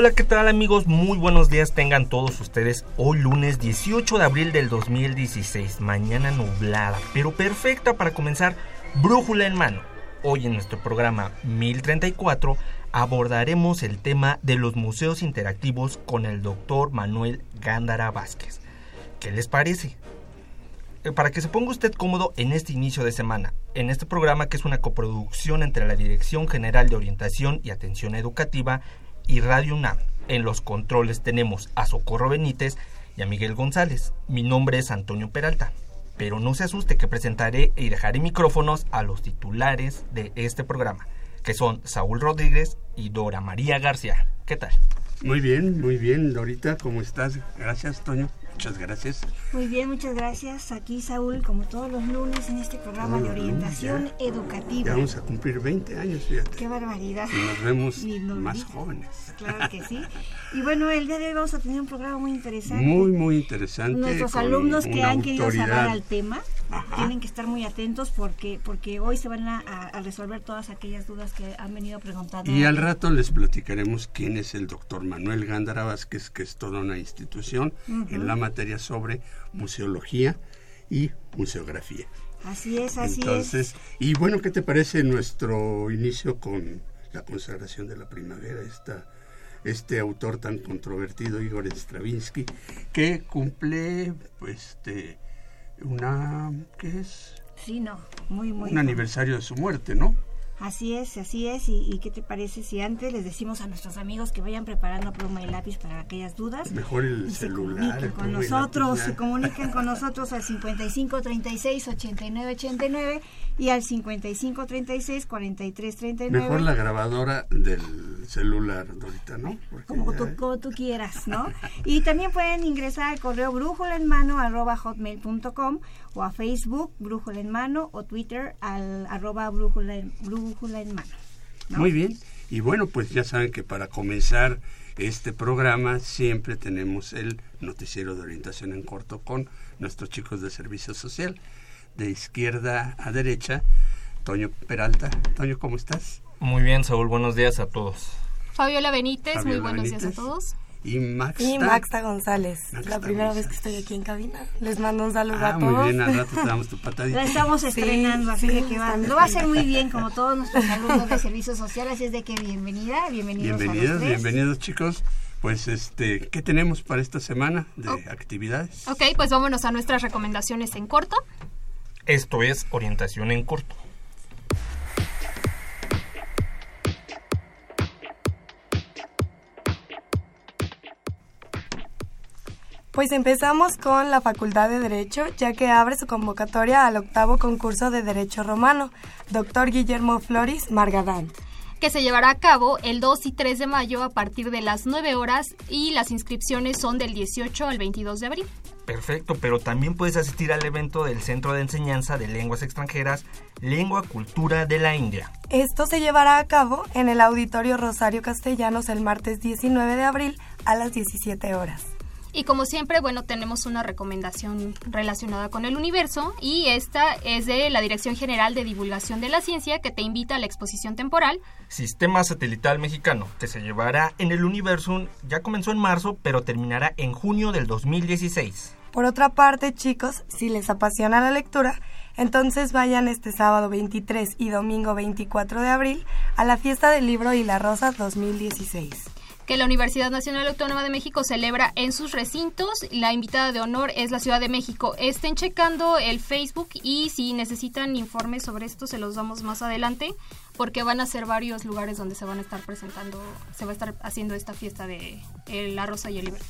Hola, ¿qué tal amigos? Muy buenos días tengan todos ustedes. Hoy lunes 18 de abril del 2016, mañana nublada, pero perfecta para comenzar Brújula en mano. Hoy en nuestro programa 1034 abordaremos el tema de los museos interactivos con el doctor Manuel Gándara Vázquez. ¿Qué les parece? Eh, para que se ponga usted cómodo en este inicio de semana, en este programa que es una coproducción entre la Dirección General de Orientación y Atención Educativa y Radio UNAM. En los controles tenemos a Socorro Benítez y a Miguel González. Mi nombre es Antonio Peralta. Pero no se asuste que presentaré y dejaré micrófonos a los titulares de este programa, que son Saúl Rodríguez y Dora María García. ¿Qué tal? Muy bien, muy bien, Dorita, ¿cómo estás? Gracias, Toño. Muchas gracias. Muy bien, muchas gracias. Aquí Saúl, como todos los lunes en este programa de orientación educativa. Ya vamos a cumplir 20 años, fíjate. Qué barbaridad. Y nos vemos más jóvenes. Claro que sí. Y bueno, el día de hoy vamos a tener un programa muy interesante. Muy, muy interesante. Nuestros alumnos que han querido saber al tema tienen que estar muy atentos porque porque hoy se van a, resolver todas aquellas dudas que han venido preguntando. Y al rato les platicaremos quién es el doctor Manuel Gándara Vázquez, que es toda una institución en la materia sobre museología y museografía. Así es, así Entonces, y bueno, ¿qué te parece nuestro inicio con la consagración de la primavera? Esta, este autor tan controvertido, Igor Stravinsky, que cumple, pues, este, una, ¿qué es? Sí, no, muy, muy. Un aniversario de su muerte, ¿no? Así es, así es. ¿Y, qué te parece si antes les decimos a nuestros amigos que vayan preparando pluma y lápiz para aquellas dudas? Mejor el celular. Se con nosotros, se comuniquen con nosotros al 55 36 89 89 y al 55 36 43 39. Mejor la grabadora del celular, Dorita, ¿no? como, tú, como tú quieras, ¿no? y también pueden ingresar al correo brújula en mano arroba hotmail.com o a Facebook brújula en mano o Twitter al arroba brújula en, mano. Muy bien. Y bueno, pues ya saben que para comenzar este programa siempre tenemos el noticiero de orientación en corto con nuestros chicos de servicio social. De izquierda a derecha, Toño Peralta. Toño, ¿cómo estás? Muy bien, Saúl. Buenos días a todos. Fabiola Benítez, muy buenos días a todos. Y Maxta. Y Maxta González. la primera vez que estoy aquí en cabina. Les mando un saludo ah, a todos. Muy bien, al rato te damos tu patadita. La estamos estrenando, así de que va. Lo va a hacer muy bien, como todos nuestros alumnos de servicio social, así es de que bienvenida, bienvenidos. Bienvenidos, a los bienvenidos chicos. Pues este, ¿qué tenemos para esta semana de actividades? Ok, pues vámonos a nuestras recomendaciones en corto. Esto es orientación en corto. Pues empezamos con la Facultad de Derecho, ya que abre su convocatoria al octavo concurso de Derecho Romano, doctor Guillermo Floris Margadán. Que se llevará a cabo el 2 y 3 de mayo a partir de las 9 horas y las inscripciones son del 18 al 22 de abril. Perfecto, pero también puedes asistir al evento del Centro de Enseñanza de Lenguas Extranjeras, Lengua Cultura de la India. Esto se llevará a cabo en el Auditorio Rosario Castellanos el martes 19 de abril a las 17 horas. Y como siempre, bueno, tenemos una recomendación relacionada con el universo y esta es de la Dirección General de Divulgación de la Ciencia que te invita a la exposición temporal. Sistema Satelital Mexicano, que se llevará en el universo, ya comenzó en marzo, pero terminará en junio del 2016. Por otra parte, chicos, si les apasiona la lectura, entonces vayan este sábado 23 y domingo 24 de abril a la fiesta del libro y la rosa 2016. Que la Universidad Nacional Autónoma de México celebra en sus recintos. La invitada de honor es la Ciudad de México. Estén checando el Facebook y si necesitan informes sobre esto se los damos más adelante porque van a ser varios lugares donde se van a estar presentando, se va a estar haciendo esta fiesta de La Rosa y el Libro.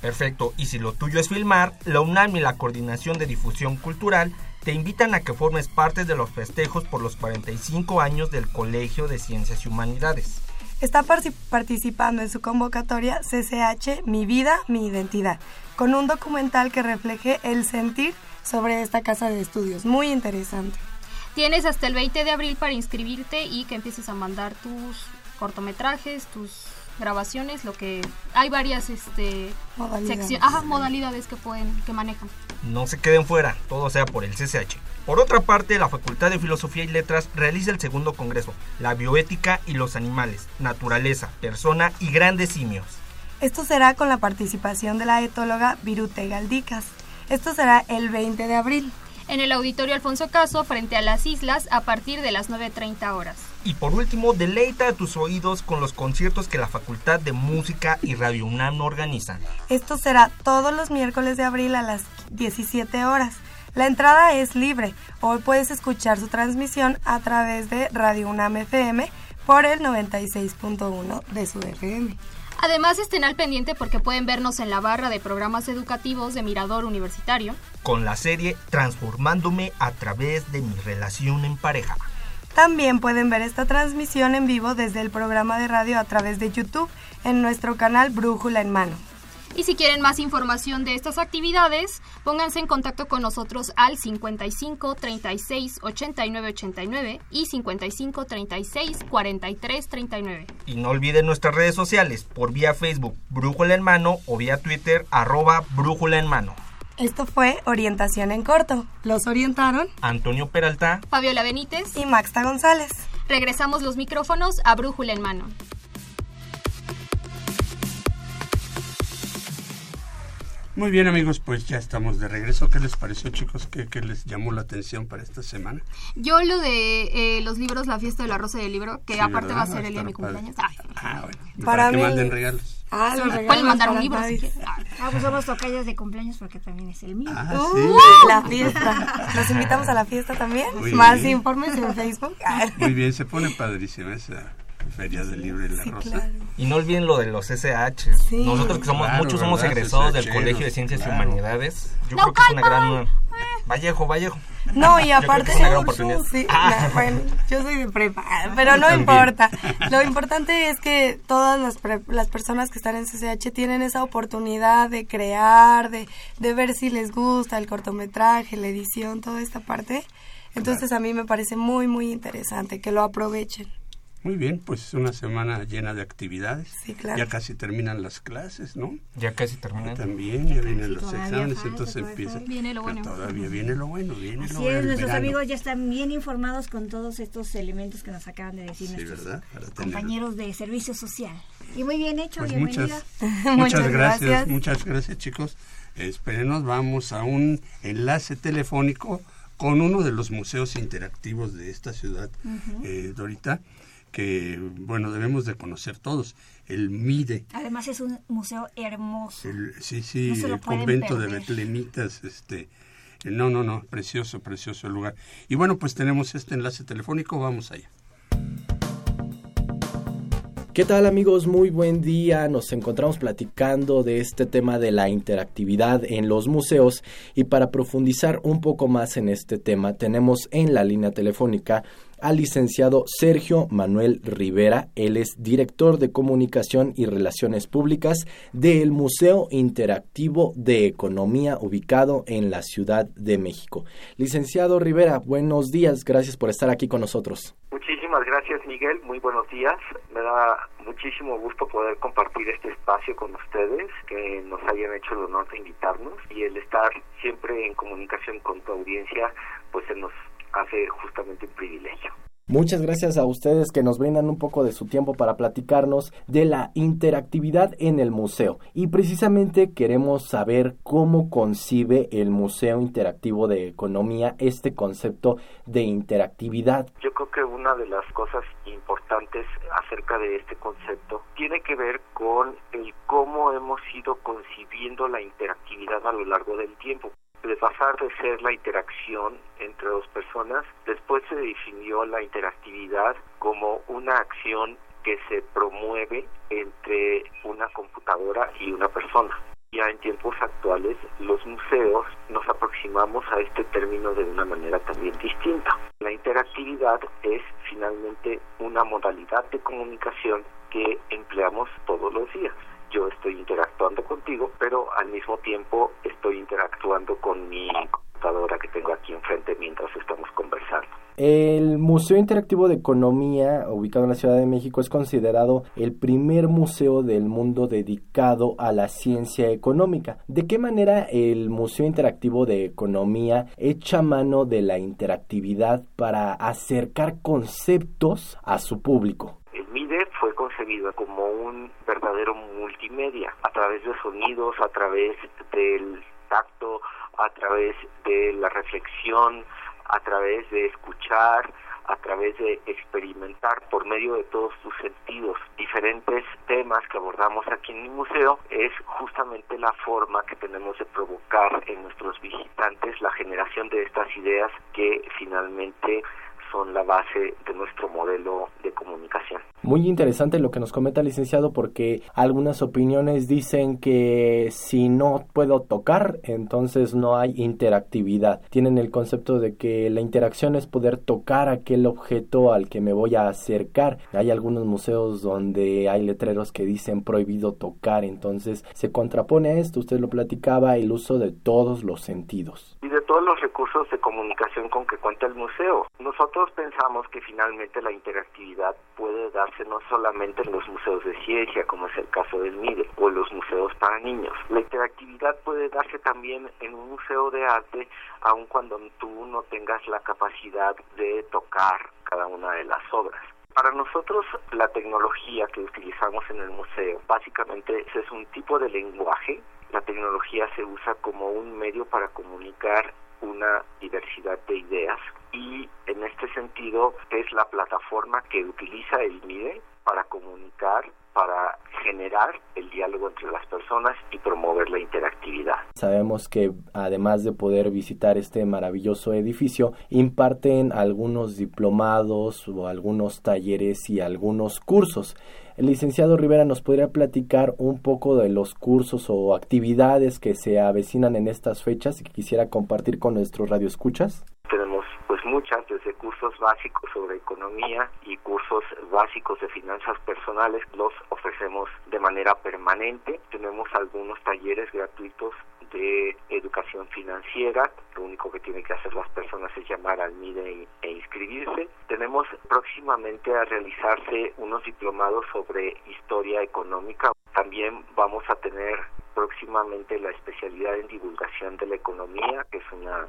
Perfecto, y si lo tuyo es filmar, la UNAM y la Coordinación de Difusión Cultural te invitan a que formes parte de los festejos por los 45 años del Colegio de Ciencias y Humanidades. Está participando en su convocatoria CCH Mi Vida, Mi Identidad, con un documental que refleje el sentir sobre esta casa de estudios. Muy interesante. Tienes hasta el 20 de abril para inscribirte y que empieces a mandar tus cortometrajes, tus grabaciones, lo que hay varias este modalidades. modalidades que pueden que manejan. No se queden fuera, todo sea por el CCH. Por otra parte, la Facultad de Filosofía y Letras realiza el segundo congreso, La bioética y los animales, naturaleza, persona y grandes simios. Esto será con la participación de la etóloga Virute Galdicas. Esto será el 20 de abril. En el Auditorio Alfonso Caso, frente a las islas, a partir de las 9.30 horas. Y por último, deleita a tus oídos con los conciertos que la Facultad de Música y Radio UNAM organizan. Esto será todos los miércoles de abril a las 17 horas. La entrada es libre. Hoy puedes escuchar su transmisión a través de Radio UNAM FM por el 96.1 de su FM. Además estén al pendiente porque pueden vernos en la barra de programas educativos de Mirador Universitario. Con la serie Transformándome a través de mi relación en pareja. También pueden ver esta transmisión en vivo desde el programa de radio a través de YouTube en nuestro canal Brújula en Mano. Y si quieren más información de estas actividades, pónganse en contacto con nosotros al 55 36 89 89 y 55 36 43 39. Y no olviden nuestras redes sociales por vía Facebook Brújula en Mano o vía Twitter arroba Brújula en Mano. Esto fue Orientación en Corto. Los orientaron Antonio Peralta, Fabiola Benítez y Maxta González. Regresamos los micrófonos a Brújula en Mano. Muy bien amigos, pues ya estamos de regreso. ¿Qué les pareció chicos? ¿Qué, les llamó la atención para esta semana? Yo lo de eh, los libros, la fiesta de la rosa y el libro, que aparte va a ser el día de mi cumpleaños. Ah, bueno. Para, que manden regalos. Ah, los regalos. Pueden mandar un libro si quieren. Ah, pues somos tocayas de cumpleaños porque también es el mío. Ah, sí. Uh, la fiesta. Los invitamos a la fiesta también. Más informes en Facebook. Muy bien, se pone padrísima esa Feria del Libro y la Rosa. Y no olviden lo de los SH. Nosotros que somos, muchos somos egresados del Colegio de Ciencias y Humanidades. Yo creo que es una gran... Vallejo, Vallejo. No, y aparte, sí, ah. bueno, yo soy de prepa, pero no importa. Lo importante es que todas las, las personas que están en CCH tienen esa oportunidad de crear, de, de ver si les gusta el cortometraje, la edición, toda esta parte. Entonces a mí me parece muy, muy interesante que lo aprovechen. Muy bien, pues es una semana llena de actividades. Sí, claro. Ya casi terminan las clases, ¿no? Ya casi terminan. También, ya vienen los exámenes, entonces empieza. Viene lo bueno. Todavía viene lo bueno, viene Así lo bueno. es, nuestros amigos ya están bien informados con todos estos elementos que nos acaban de decir sí, nuestros ¿verdad? compañeros de servicio social. Y muy bien hecho, pues bienvenida. Muchas, muchas gracias, muchas gracias chicos. Espérenos, vamos a un enlace telefónico con uno de los museos interactivos de esta ciudad, eh, Dorita que, bueno, debemos de conocer todos. El MIDE. Además es un museo hermoso. sí, sí, el convento de Betlemitas, este... No, no, no, precioso, precioso el lugar. Y bueno, pues tenemos este enlace telefónico, vamos allá. ¿Qué tal amigos? Muy buen día. Nos encontramos platicando de este tema de la interactividad en los museos y para profundizar un poco más en este tema tenemos en la línea telefónica al licenciado Sergio Manuel Rivera. Él es director de comunicación y relaciones públicas del Museo Interactivo de Economía ubicado en la Ciudad de México. Licenciado Rivera, buenos días. Gracias por estar aquí con nosotros. Muchísimas gracias, Miguel. Muy buenos días. Me da muchísimo gusto poder compartir este espacio con ustedes, que nos hayan hecho el honor de invitarnos y el estar siempre en comunicación con tu audiencia, pues se nos hace justamente un privilegio. Muchas gracias a ustedes que nos brindan un poco de su tiempo para platicarnos de la interactividad en el museo. Y precisamente queremos saber cómo concibe el Museo Interactivo de Economía este concepto de interactividad. Yo creo que una de las cosas importantes acerca de este concepto tiene que ver con el cómo hemos ido concibiendo la interactividad a lo largo del tiempo de pasar de ser la interacción entre dos personas, después se definió la interactividad como una acción que se promueve entre una computadora y una persona. Ya en tiempos actuales los museos nos aproximamos a este término de una manera también distinta. La interactividad es finalmente una modalidad de comunicación que empleamos todos los días yo estoy interactuando contigo, pero al mismo tiempo estoy interactuando con mi computadora que tengo aquí enfrente mientras estamos conversando. El Museo Interactivo de Economía, ubicado en la Ciudad de México, es considerado el primer museo del mundo dedicado a la ciencia económica. ¿De qué manera el Museo Interactivo de Economía echa mano de la interactividad para acercar conceptos a su público? Como un verdadero multimedia, a través de sonidos, a través del tacto, a través de la reflexión, a través de escuchar, a través de experimentar por medio de todos tus sentidos. Diferentes temas que abordamos aquí en el museo es justamente la forma que tenemos de provocar en nuestros visitantes la generación de estas ideas que finalmente son la base de nuestro modelo de comunicación. Muy interesante lo que nos comenta el licenciado porque algunas opiniones dicen que si no puedo tocar, entonces no hay interactividad. Tienen el concepto de que la interacción es poder tocar aquel objeto al que me voy a acercar. Hay algunos museos donde hay letreros que dicen prohibido tocar, entonces se contrapone a esto, usted lo platicaba, el uso de todos los sentidos. Y de todos los recursos de comunicación con que cuenta el museo. Nosotros pensamos que finalmente la interactividad puede darse no solamente en los museos de ciencia, como es el caso del MIDE, o en los museos para niños. La interactividad puede darse también en un museo de arte, aun cuando tú no tengas la capacidad de tocar cada una de las obras. Para nosotros la tecnología que utilizamos en el museo básicamente es un tipo de lenguaje. La tecnología se usa como un medio para comunicar una diversidad de ideas y en este sentido es la plataforma que utiliza el MIDE para comunicar, para generar el diálogo entre las personas y promover la interactividad. Sabemos que además de poder visitar este maravilloso edificio, imparten algunos diplomados o algunos talleres y algunos cursos. El licenciado Rivera nos podría platicar un poco de los cursos o actividades que se avecinan en estas fechas y que quisiera compartir con nuestros radioescuchas. Pues muchas, desde cursos básicos sobre economía y cursos básicos de finanzas personales, los ofrecemos de manera permanente. Tenemos algunos talleres gratuitos de educación financiera. Lo único que tienen que hacer las personas es llamar al MIDE e inscribirse. Tenemos próximamente a realizarse unos diplomados sobre historia económica. También vamos a tener próximamente la especialidad en divulgación de la economía, que es una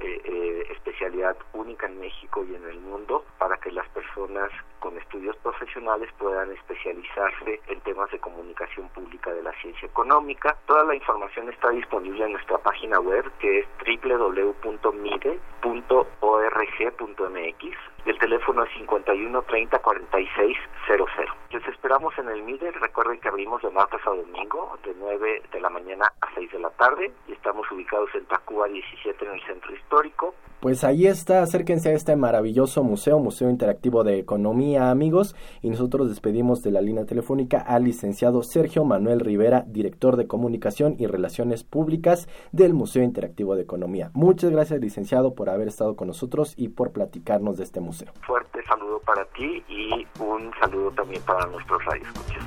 eh, eh, especialidad única en México y en el mundo para que las personas con estudios profesionales puedan especializarse en temas de comunicación pública de la ciencia económica. Toda la información está disponible en nuestra página web que es www.mide.org.mx. El teléfono es 51 30 46 00. Les esperamos en el MIDE. Recuerden que abrimos de martes a domingo, de 9 de la mañana a 6 de la tarde. Y estamos ubicados en Tacuba 17 en el centro histórico. Pues ahí está, acérquense a este maravilloso museo, Museo Interactivo de Economía, amigos. Y nosotros despedimos de la línea telefónica al licenciado Sergio Manuel Rivera, director de Comunicación y Relaciones Públicas del Museo Interactivo de Economía. Muchas gracias, licenciado, por haber estado con nosotros y por platicarnos de este museo. Fuerte saludo para ti y un saludo también para nuestros radioescuchas.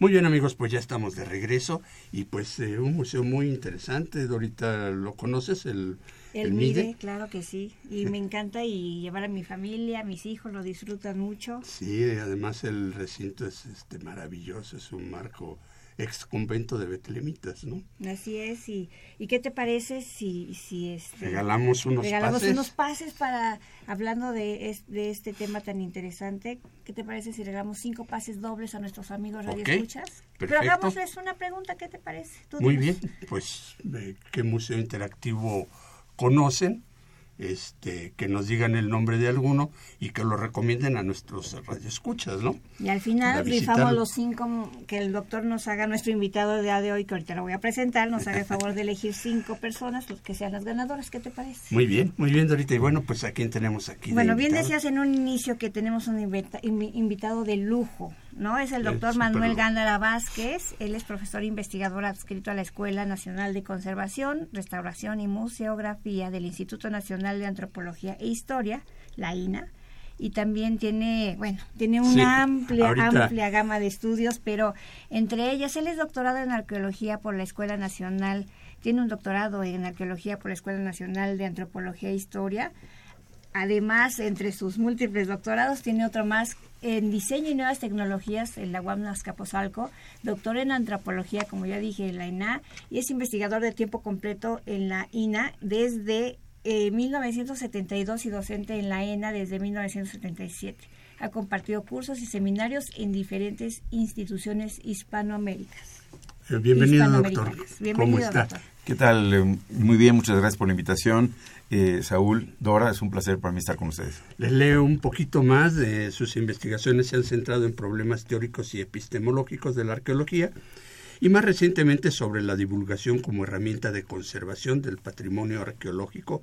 Muy bien amigos, pues ya estamos de regreso y pues eh, un museo muy interesante, Dorita, ¿lo conoces? El, el, MIDE, claro que sí, y me encanta y llevar a mi familia, mis hijos lo disfrutan mucho. Sí, además el recinto es este maravilloso, es un marco ex convento de Betlemitas, ¿no? Así es, y, y ¿qué te parece si, si este, regalamos unos regalamos pases? unos pases para, hablando de, es- de este tema tan interesante, ¿qué te parece si regalamos cinco pases dobles a nuestros amigos Ok, radioescuchas? Pero perfecto. hagámosles una pregunta, ¿qué te parece? Muy dinos. bien, pues eh, qué museo interactivo conocen, este, que nos digan el nombre de alguno y que lo recomienden a nuestros radioescuchas, ¿no? Y al final rifamos los cinco que el doctor nos haga, nuestro invitado de día de hoy, que ahorita lo voy a presentar, nos haga el favor de elegir cinco personas, los que sean las ganadoras, ¿qué te parece? Muy bien, muy bien, Dorita. Y bueno, pues a quién tenemos aquí. Bueno, bien decías en un inicio que tenemos un invita- invi- invitado de lujo, ¿no? Es el doctor Manuel. Gándara Vázquez. Él es profesor investigador adscrito a la Escuela Nacional de Conservación, Restauración y Museografía del Instituto Nacional de Antropología e Historia, la INA. Y también tiene, bueno, tiene una Sí, amplia, ahorita- amplia gama de estudios, pero entre ellas, él es doctorado en arqueología por la Escuela Nacional, tiene un doctorado en arqueología por la Escuela Nacional de Antropología e Historia. Además, entre sus múltiples doctorados, tiene otro más en diseño y nuevas tecnologías en la UAM Azcapotzalco, doctor en antropología, como ya dije, en la INA, y es investigador de tiempo completo en la INA desde eh, 1972 y docente en la ENA desde 1977. Ha compartido cursos y seminarios en diferentes instituciones hispanoaméricas. Eh, Bienvenido, doctor. hispanoamericanas. ¿Cómo Bienvenido, está? doctor. ¿Qué tal? Eh, Muy bien, muchas gracias por la invitación. Eh, Saúl, Dora, es un placer para mí estar con ustedes. Les leo un poquito más de sus investigaciones. Se han centrado en problemas teóricos y epistemológicos de la arqueología y más recientemente sobre la divulgación como herramienta de conservación del patrimonio arqueológico,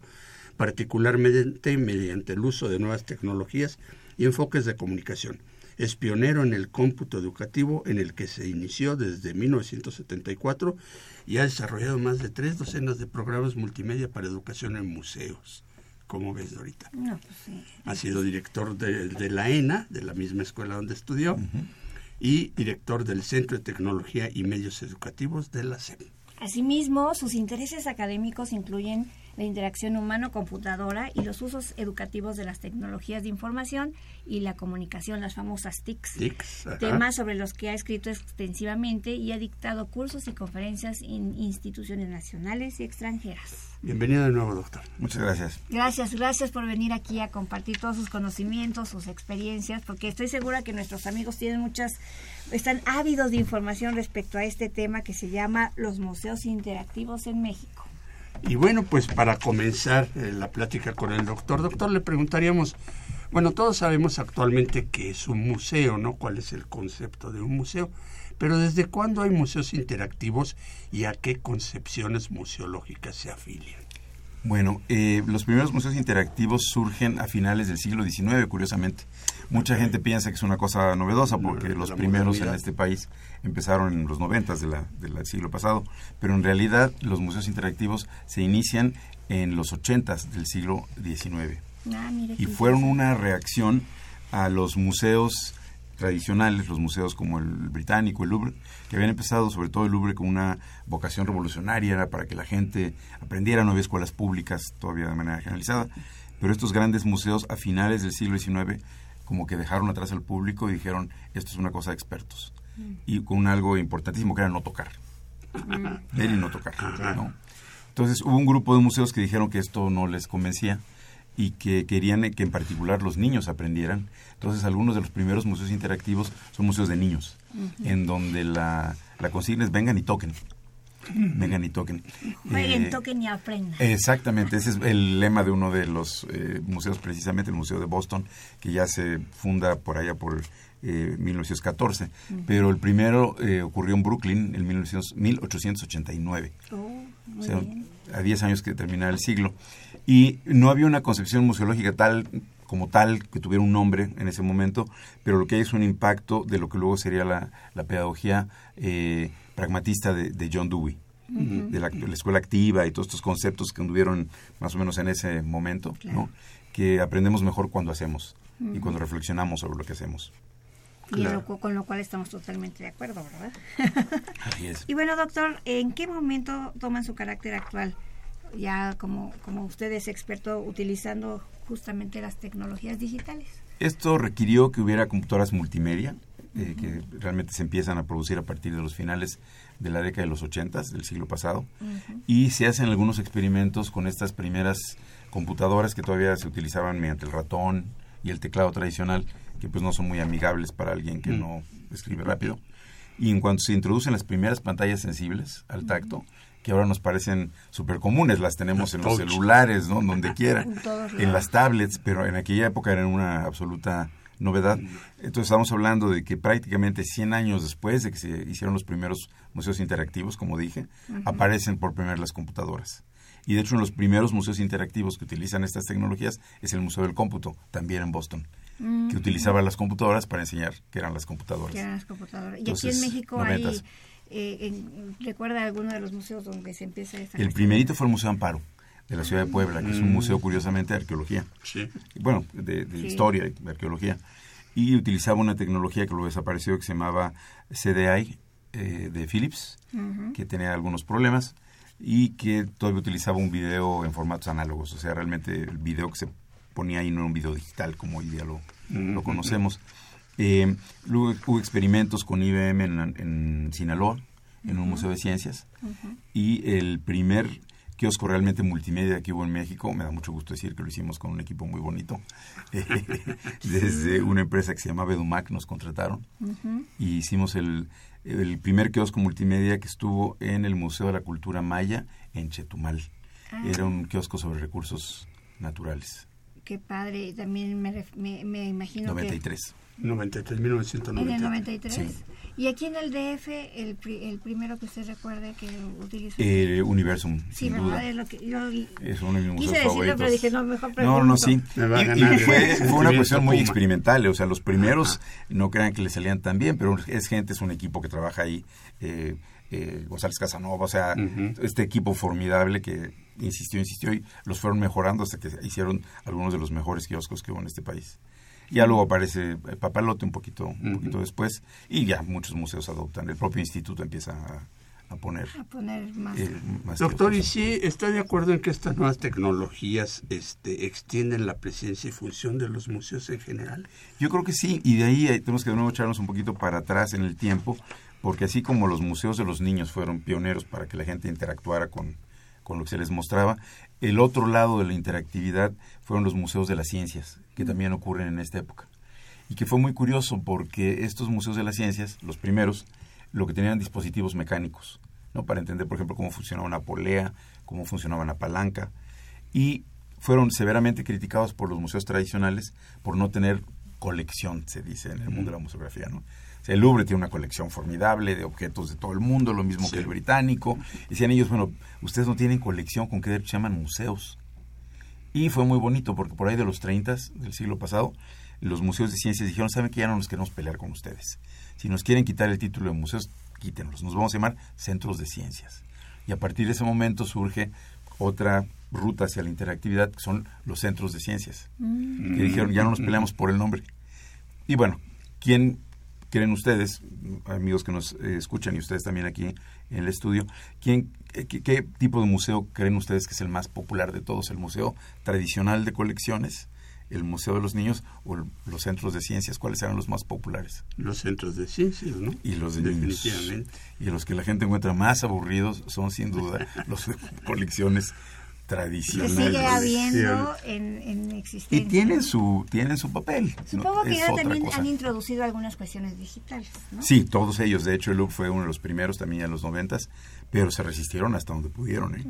particularmente mediante el uso de nuevas tecnologías y enfoques de comunicación. Es pionero en el cómputo educativo en el que se inició desde 1974 y ha desarrollado más de tres docenas de programas multimedia para educación en museos. ¿Cómo ves, Dorita? No, pues sí. Ha sido director de, de la ENA, de la misma escuela donde estudió, y director del Centro de Tecnología y Medios Educativos de la SEP. Asimismo, sus intereses académicos incluyen la interacción humano-computadora y los usos educativos de las tecnologías de información y la comunicación, las famosas TICs. TICs. Temas sobre los que ha escrito extensivamente y ha dictado cursos y conferencias en instituciones nacionales y extranjeras. Bienvenido de nuevo, doctor. Muchas gracias. Gracias, gracias por venir aquí a compartir todos sus conocimientos, sus experiencias, porque estoy segura que nuestros amigos tienen muchas, están ávidos de información respecto a este tema que se llama los museos interactivos en México. Y bueno, pues para comenzar eh, la plática con el doctor, doctor, le preguntaríamos, bueno, todos sabemos actualmente que es un museo, ¿no? ¿Cuál es el concepto de un museo? Pero ¿desde cuándo hay museos interactivos y a qué concepciones museológicas se afilian? Bueno, eh, los primeros museos interactivos surgen a finales del siglo XIX, curiosamente. Mucha gente piensa que es una cosa novedosa porque La los primeros en este país empezaron en los noventas de la- del siglo pasado, pero en realidad los museos interactivos se inician en los ochentas del siglo XIX Ah, y fueron una reacción a los museos tradicionales, los museos como el británico, el Louvre, que habían empezado, sobre todo el Louvre, con una vocación revolucionaria, era para que la gente aprendiera, no había escuelas públicas todavía de manera generalizada, pero estos grandes museos a finales del siglo XIX como que dejaron atrás al público y dijeron, esto es una cosa de expertos, y con algo importantísimo que era no tocar, ver y no tocar, ¿no? Entonces hubo un grupo de museos que dijeron que esto no les convencía y que querían que en particular los niños aprendieran. Entonces algunos de los primeros museos interactivos son museos de niños, en donde la, la consigna es vengan y toquen. Vengan y toquen. Jueguen, Eh, toquen y aprendan. Exactamente, ese es el lema de uno de los eh, museos, precisamente el Museo de Boston, que ya se funda por allá por eh, 1914. Pero el primero eh, ocurrió en Brooklyn en 1900 1889 Oh, o sea, a 10 años que terminara el siglo. Y no había una concepción museológica tal como tal que tuviera un nombre en ese momento, pero lo que hay es un impacto de lo que luego sería la, la pedagogía eh, pragmatista de, de John Dewey, de, la, de la escuela activa y todos estos conceptos que anduvieron más o menos en ese momento, ¿no? que aprendemos mejor cuando hacemos y cuando reflexionamos sobre lo que hacemos. Y en lo con lo cual estamos totalmente de acuerdo, ¿verdad? Así es. y bueno, doctor, ¿en qué momento toman su carácter actual? Ya como, como usted es experto utilizando justamente las tecnologías digitales. Esto requirió que hubiera computadoras multimedia eh, que realmente se empiezan a producir a partir de los finales de la década de los 80 del siglo pasado. Y se hacen algunos experimentos con estas primeras computadoras que todavía se utilizaban mediante el ratón y el teclado tradicional, que pues no son muy amigables para alguien que no escribe rápido. Y en cuanto se introducen las primeras pantallas sensibles al tacto, que ahora nos parecen súper comunes, las tenemos en los celulares, ¿no? Donde quiera, en las tablets, pero en aquella época eran una absoluta novedad. Entonces estamos hablando de que prácticamente 100 años después de que se hicieron los primeros museos interactivos, como dije, aparecen por primera vez las computadoras. Y de hecho, uno de los primeros museos interactivos que utilizan estas tecnologías es el Museo del Cómputo, también en Boston, que utilizaba las computadoras para enseñar qué eran las computadoras. Y aquí en México hay, eh, ¿recuerda alguno de los museos donde se empieza esta El primerito fue el Museo Amparo de la ciudad de Puebla, que es un museo curiosamente de arqueología. Sí. Bueno, de, historia, de arqueología. Y utilizaba una tecnología que luego desapareció que se llamaba CDI eh, de Philips, que tenía algunos problemas y que todavía utilizaba un video en formatos análogos. O sea, realmente el video que se ponía ahí no era un video digital como hoy día lo, lo conocemos. Eh, luego hubo experimentos con IBM en, en Sinaloa, en un museo de ciencias, y el primer kiosco realmente multimedia que hubo en México. Me da mucho gusto decir que lo hicimos con un equipo muy bonito. Desde una empresa que se llamaba Edumac nos contrataron y hicimos el, el, primer kiosco multimedia que estuvo en el Museo de la Cultura Maya en Chetumal. Ah. Era un kiosco sobre recursos naturales. Qué padre. También me, me, imagino 93. 93, 1993. En el 93. Sí. ¿Y aquí en el DF, el, el primero que usted recuerde que utilizó? El Universum. Sí, ¿verdad? Es lo que yo es uno de mis quise decirlo, pero dije, no, mejor pregunto. No, no, sí. Y, fue, fue una cuestión muy experimental. O sea, los primeros no crean que le salían tan bien, pero es gente, es un equipo que trabaja ahí. Eh, eh, González Casanova, o sea, este equipo formidable que insistió, insistió y los fueron mejorando hasta que hicieron algunos de los mejores kioscos que hubo en este país. Ya luego aparece Papalote un poquito, un poquito después y ya muchos museos adoptan. El propio instituto empieza a, poner, a poner más. Eh, Doctor, ¿y si está de acuerdo en que estas nuevas tecnologías este, extienden la presencia y función de los museos en general? Yo creo que sí, y de ahí eh, tenemos que de nuevo echarnos un poquito para atrás en el tiempo, porque así como los museos de los niños fueron pioneros para que la gente interactuara con, con lo que se les mostraba, el otro lado de la interactividad fueron los museos de las ciencias, que también ocurren en esta época. Y que fue muy curioso porque estos museos de las ciencias, los primeros, lo que tenían dispositivos mecánicos, ¿no? Para entender, por ejemplo, cómo funcionaba una polea, cómo funcionaba una palanca. Y fueron severamente criticados por los museos tradicionales por no tener colección, se dice en el mundo de la museografía, ¿no? El Louvre tiene una colección formidable de objetos de todo el mundo, lo mismo que el británico. Decían ellos, bueno, ustedes no tienen colección, ¿con qué derecho se llaman museos? Y fue muy bonito porque por ahí de los 30 del siglo pasado, los museos de ciencias dijeron, ¿saben que ya no nos queremos pelear con ustedes? Si nos quieren quitar el título de museos, quítenlos. Nos vamos a llamar centros de ciencias. Y a partir de ese momento surge otra ruta hacia la interactividad, que son los centros de ciencias. Que dijeron, ya no nos peleamos por el nombre. Y bueno, ¿quién creen ustedes, amigos que nos eh, escuchan y ustedes también aquí en el estudio, ¿quién, qué, tipo de museo creen ustedes que es el más popular de todos? ¿El museo tradicional de colecciones? ¿El Museo de los Niños o los centros de ciencias? ¿Cuáles eran los más populares? Los centros de ciencias, ¿no? Y los de Definitivamente. Y los que la gente encuentra más aburridos son sin duda los de colecciones tradicionales. Que sigue habiendo en, en, existencia. Y tienen su, tienen su papel. Supongo que ya también han introducido algunas cuestiones digitales. ¿no? Sí, todos ellos. De hecho, el Louvre fue uno de los primeros también en los noventas, pero se resistieron hasta donde pudieron, ¿eh?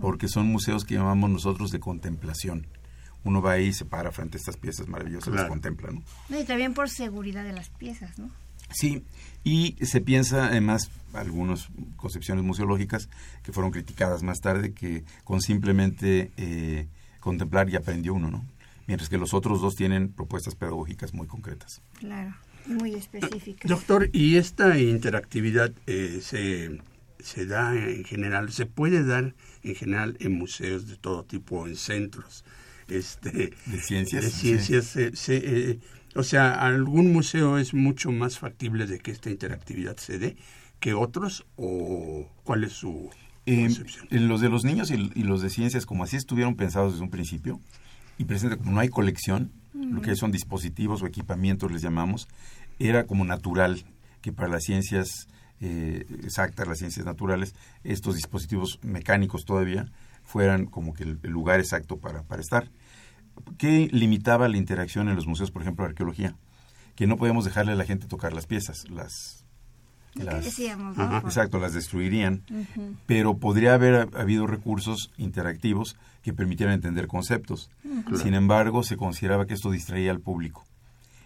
porque son museos que llamamos nosotros de contemplación. Uno va ahí y se para frente a estas piezas maravillosas, y las contempla, ¿no? Y también por seguridad de las piezas, ¿no? Sí, y se piensa además algunas concepciones museológicas que fueron criticadas más tarde que con simplemente eh, contemplar y aprendió uno, ¿no? Mientras que los otros dos tienen propuestas pedagógicas muy concretas. Claro, muy específicas. Doctor, ¿y esta interactividad eh, se, se da en general, se puede dar en general en museos de todo tipo, en centros? Este, de ciencias. De ciencias. Se, eh, o sea, algún museo es mucho más factible de que esta interactividad se dé que otros o cuál es su eh, los de los niños y, los de ciencias, como así estuvieron pensados desde un principio, y presente como no hay colección, lo que son dispositivos o equipamientos les llamamos, era como natural que para las ciencias eh, exactas, las ciencias naturales, estos dispositivos mecánicos todavía fueran como que el, lugar exacto para, para estar. ¿Qué limitaba la interacción en los museos, por ejemplo, de arqueología? Que no podíamos dejarle a la gente tocar las piezas, las decíamos, Exacto, las destruirían, pero podría haber habido recursos interactivos que permitieran entender conceptos. Sin embargo, se consideraba que esto distraía al público.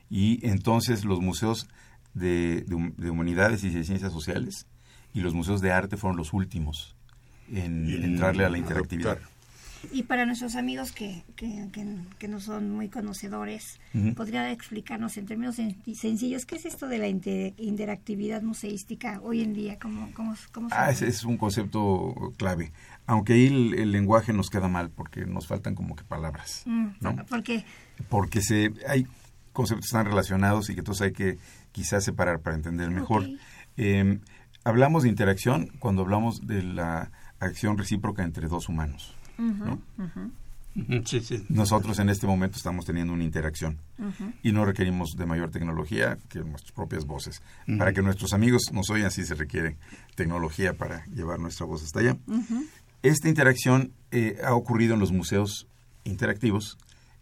Y entonces los museos de, humanidades y de ciencias sociales y los museos de arte fueron los últimos en entrarle a la interactividad. Y para nuestros amigos que, que, que, no son muy conocedores, ¿podría explicarnos en términos sencillos qué es esto de la interactividad museística hoy en día? ¿Cómo, cómo, cómo ah, es, un concepto clave. Aunque ahí el, lenguaje nos queda mal porque nos faltan como que palabras. Mm, ¿no? ¿Por qué? Porque se, hay conceptos tan relacionados y que entonces hay que quizás separar para entender mejor. Em, hablamos de interacción cuando hablamos de la acción recíproca entre dos humanos. Nosotros en este momento estamos teniendo una interacción y no requerimos de mayor tecnología que nuestras propias voces. Para que nuestros amigos nos oigan, sí se requiere tecnología para llevar nuestra voz hasta allá. Esta interacción eh, ha ocurrido en los museos interactivos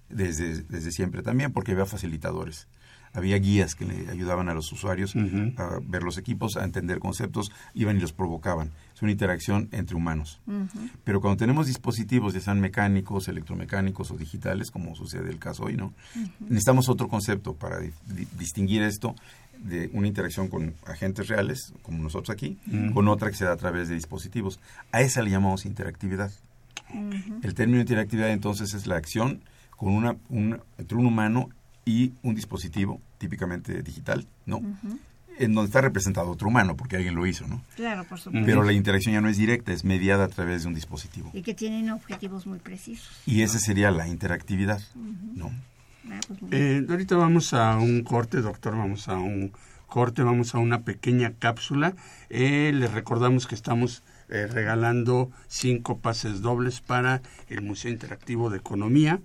desde, desde siempre también, porque había facilitadores. Había guías que le ayudaban a los usuarios a ver los equipos, a entender conceptos, iban y los provocaban. Una interacción entre humanos. Pero cuando tenemos dispositivos, ya sean mecánicos, electromecánicos o digitales, como sucede el caso hoy, ¿no? Necesitamos otro concepto para distinguir esto de una interacción con agentes reales, como nosotros aquí, con otra que se da a través de dispositivos. A esa le llamamos interactividad. El término interactividad entonces es la acción con una, entre un humano y un dispositivo típicamente digital, ¿no? En donde está representado otro humano, porque alguien lo hizo, ¿no? Claro, por supuesto. Pero la interacción ya no es directa, es mediada a través de un dispositivo. Y que tienen objetivos muy precisos. Y esa sería la interactividad, ¿no? Ah, pues eh, ahorita vamos a un corte, doctor, vamos a un corte, vamos a una pequeña cápsula. Eh, les recordamos que estamos eh, regalando cinco pases dobles para el Museo Interactivo de Economía.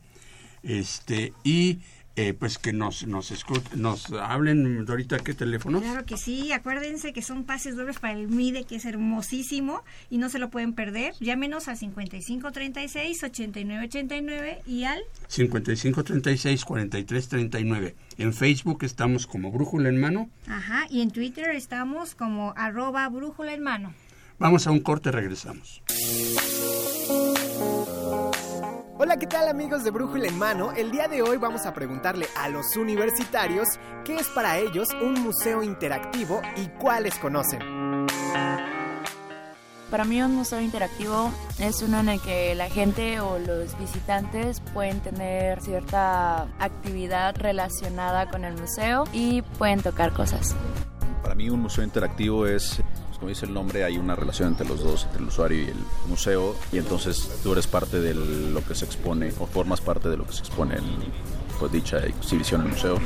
Este, y eh, pues que nos nos nos hablen ahorita qué teléfono. Claro que sí, acuérdense que son pases dobles para el MIDE que es hermosísimo y no se lo pueden perder. Llámenos al 5536 8989 y al 5536 4339. En Facebook estamos como Brújula en Mano. Ajá, y en Twitter estamos como arroba Brújula en Mano. Vamos a un corte, regresamos. Hola, ¿qué tal amigos de Brújula en Mano? El día de hoy vamos a preguntarle a los universitarios qué es para ellos un museo interactivo y cuáles conocen. Para mí un museo interactivo es uno en el que la gente o los visitantes pueden tener cierta actividad relacionada con el museo y pueden tocar cosas. Para mí un museo interactivo es como dice el nombre, hay una relación entre los dos, entre el usuario y el museo, y entonces tú eres parte de lo que se expone o formas parte de lo que se expone en pues, dicha exhibición en el museo.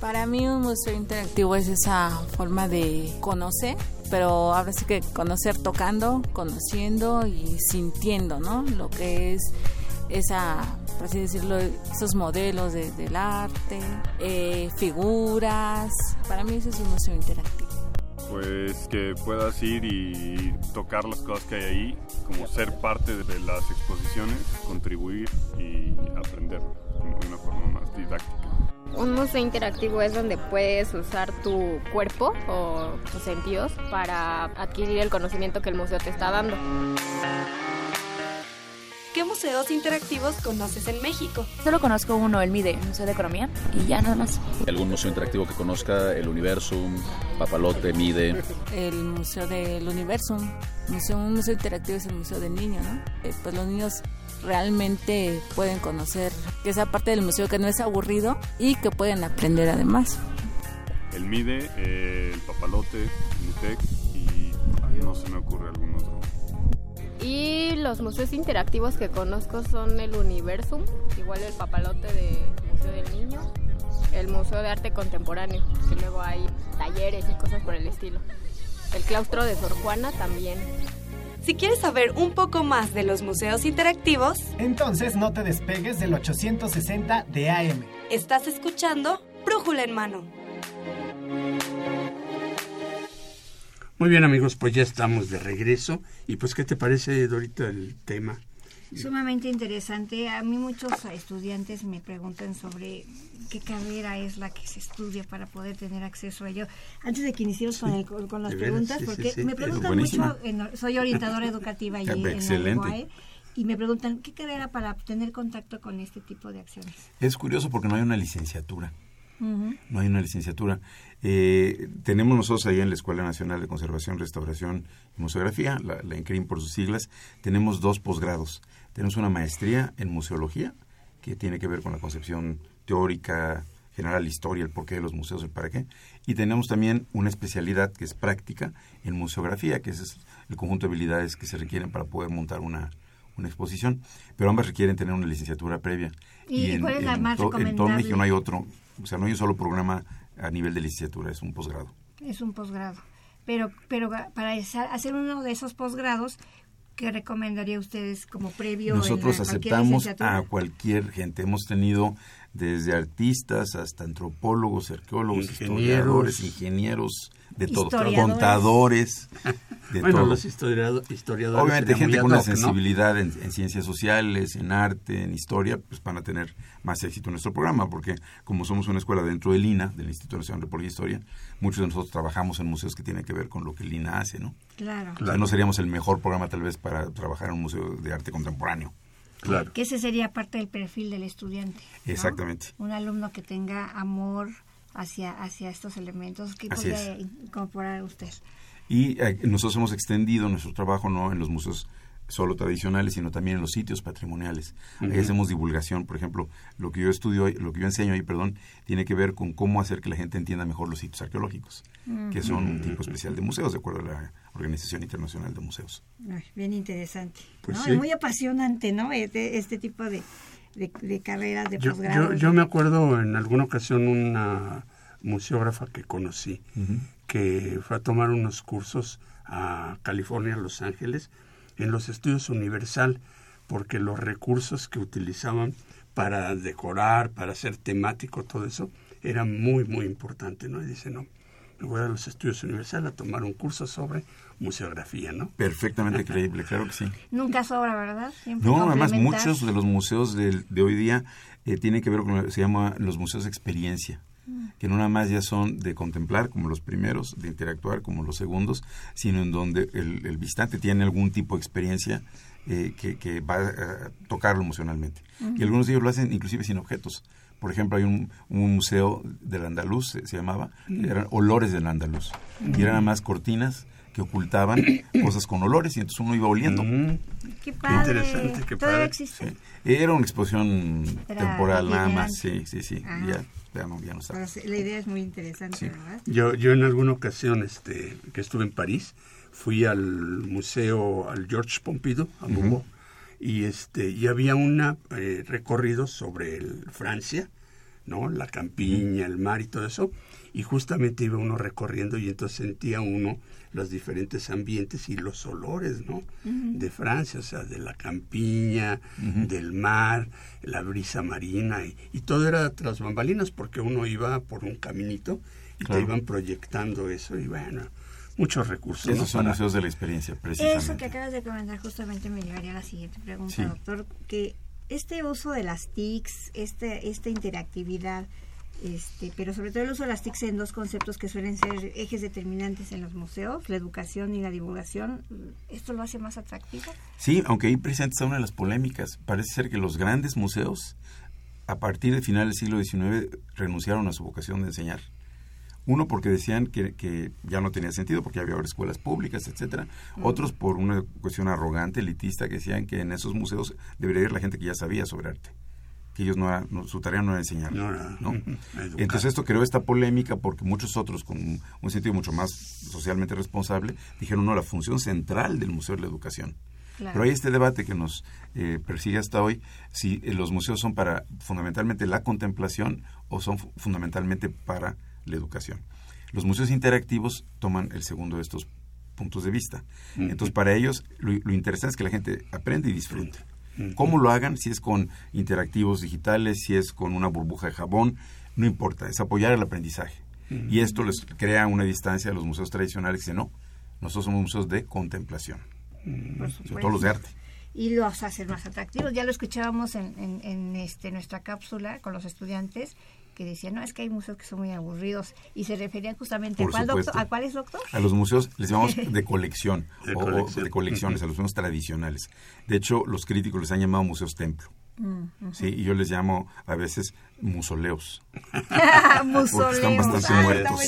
Para mí un museo interactivo es esa forma de conocer, pero ahora sí que conocer tocando, conociendo y sintiendo, ¿no? Lo que es esa, por así decirlo, esos modelos del arte, eh, figuras. Para mí ese es un museo interactivo pues que puedas ir y tocar las cosas que hay ahí, como ser parte de las exposiciones, contribuir y aprender de una forma más didáctica. Un museo interactivo es donde puedes usar tu cuerpo o tus sentidos para adquirir el conocimiento que el museo te está dando. ¿Qué museos interactivos conoces en México? Solo conozco uno, el MIDE, el Museo de Economía, y ya nada más. ¿Algún museo interactivo que conozca? El Universum, Papalote, MIDE. El Museo del Universum. Museo, un museo interactivo es el Museo del Niño, ¿no? Eh, pues los niños realmente pueden conocer que esa parte del museo que no es aburrido y que pueden aprender además. El MIDE, el Papalote, el MUTEC y no se me ocurre algún otro. Y los museos interactivos que conozco son el Universum, igual el Papalote de Museo del Niño, el Museo de Arte Contemporáneo, que luego hay talleres y cosas por el estilo. El claustro de Sor Juana también. Si quieres saber un poco más de los museos interactivos, entonces no te despegues del 860 de AM. Estás escuchando Brújula en mano. Muy bien amigos, pues ya estamos de regreso. Y pues, ¿qué te parece, Dorita, el tema? Sumamente interesante. A mí muchos estudiantes me preguntan sobre qué carrera es la que se estudia para poder tener acceso a ello. Antes de que iniciemos con, las preguntas, porque me preguntan mucho, soy orientadora educativa y en la y me preguntan qué carrera para tener contacto con este tipo de acciones. Es curioso porque no hay una licenciatura. No hay una licenciatura. Eh, tenemos nosotros ahí en la Escuela Nacional de Conservación, Restauración y Museografía, la, la ENCRIM por sus siglas, tenemos dos posgrados. Tenemos una maestría en museología, que tiene que ver con la concepción teórica, general, historia, el porqué de los museos, el para qué. Y tenemos también una especialidad que es práctica en museografía, que es el conjunto de habilidades que se requieren para poder montar una, una exposición. Pero ambas requieren tener una licenciatura previa. ¿Y, en, cuál es la más recomendable? En todo México no hay otro, o sea, no hay un solo programa a nivel de licenciatura, es un posgrado. Es un posgrado. Pero, pero para hacer uno de esos posgrados, ¿Qué recomendaría ustedes como previo? Nosotros aceptamos a cualquier gente. Hemos tenido desde artistas hasta antropólogos, arqueólogos, historiadores, ingenieros, de todo, contadores, de bueno, los historiadores. Obviamente gente con una sensibilidad en, ciencias sociales, en arte, en historia, pues van a tener más éxito en nuestro programa, porque como somos una escuela dentro del INA, del Instituto Nacional de Antropología e Historia, muchos de nosotros trabajamos en museos que tienen que ver con lo que el INA hace, ¿no? Claro. O sea, no seríamos el mejor programa tal vez para trabajar en un museo de arte contemporáneo. Claro. Que ese sería parte del perfil del estudiante. Exactamente. Un alumno que tenga amor hacia, hacia estos elementos que podría incorporar usted. Y eh, nosotros hemos extendido nuestro trabajo no en los museos solo tradicionales, sino también en los sitios patrimoniales. Ahí hacemos divulgación, por ejemplo, lo que yo estudio, lo que yo enseño ahí, perdón, tiene que ver con cómo hacer que la gente entienda mejor los sitios arqueológicos, que son un tipo especial de museos, de acuerdo a la Organización Internacional de Museos. bien interesante, pues Es muy apasionante, ¿no? Este, este tipo de, de, carreras de posgrado. Yo, me acuerdo en alguna ocasión una museógrafa que conocí, que fue a tomar unos cursos a California, Los Ángeles, en los estudios Universal, porque los recursos que utilizaban para decorar, para hacer temático, todo eso, era muy, muy importante, ¿no? Y dice, no, me voy a los estudios Universal a tomar un curso sobre museografía, ¿no? Perfectamente creíble, claro que sí. Nunca sobra, ¿verdad? no, además muchos de los museos de, de hoy día eh, tienen que ver con lo que se llama los museos de experiencia que no nada más ya son de contemplar como los primeros, de interactuar como los segundos, sino en donde el, visitante tiene algún tipo de experiencia eh, que, va a tocarlo emocionalmente. Y algunos de ellos lo hacen inclusive sin objetos. Por ejemplo, hay un, museo del andaluz, se, llamaba, eran olores del andaluz. Y eran nada más cortinas que ocultaban cosas con olores y entonces uno iba oliendo. Qué padre. interesante, qué padre. Era una exposición temporal nada más, sí, sí, sí. Ya la idea es muy interesante, ¿verdad? Yo, yo en alguna ocasión este, que estuve en París, fui al museo, al Georges Pompidou, a y, este, y había un eh, recorrido sobre el Francia, ¿no? La campiña, el mar y todo eso, y justamente iba uno recorriendo y entonces sentía uno los diferentes ambientes y los olores, ¿no? De Francia, o sea, de la campiña, del mar, la brisa marina y, todo era tras bambalinas porque uno iba por un caminito y te iban proyectando eso y bueno, muchos recursos. Esos son museos de la experiencia, precisamente. Eso que acabas de comentar justamente me llevaría a la siguiente pregunta, doctor, que este uso de las TICs, este, esta interactividad, este, pero sobre todo el uso de las TICs en dos conceptos que suelen ser ejes determinantes en los museos, la educación y la divulgación, ¿esto lo hace más atractivo? Sí, aunque ahí presente está una de las polémicas. Parece ser que los grandes museos, a partir del final del siglo XIX, renunciaron a su vocación de enseñar. Uno porque decían que, que ya no tenía sentido porque había escuelas públicas, etcétera. Otros por una cuestión arrogante, elitista, que decían que en esos museos debería ir la gente que ya sabía sobre arte que ellos no, su tarea no era enseñar. No, Entonces esto creó esta polémica porque muchos otros con un sentido mucho más socialmente responsable dijeron, no, la función central del museo es la educación. Pero hay este debate que nos eh, persigue hasta hoy, si eh, los museos son para fundamentalmente la contemplación o son fundamentalmente para la educación. Los museos interactivos toman el segundo de estos puntos de vista. Entonces, para ellos, lo, lo interesante es que la gente aprende y disfrute. ¿Cómo lo hagan? Si es con interactivos digitales, si es con una burbuja de jabón, no importa, es apoyar el aprendizaje. Y esto les crea una distancia a los museos tradicionales que dicen, no, Nosotros somos museos de contemplación, Por sobre todo los de arte. y los hacen más atractivos. Ya lo escuchábamos en, en, en, este, nuestra cápsula con los estudiantes que decían, no, es que hay museos que son muy aburridos y se referían justamente Por ¿a, cuál supuesto. doctor, ¿a cuáles doctor? A los museos les llamamos de colección De o- de colecciones, a los museos tradicionales. De hecho, los críticos les han llamado museos templo. Mm. Sí, y yo les llamo a veces musoleos. Musoleos. Porque están bastante Ah, muertos.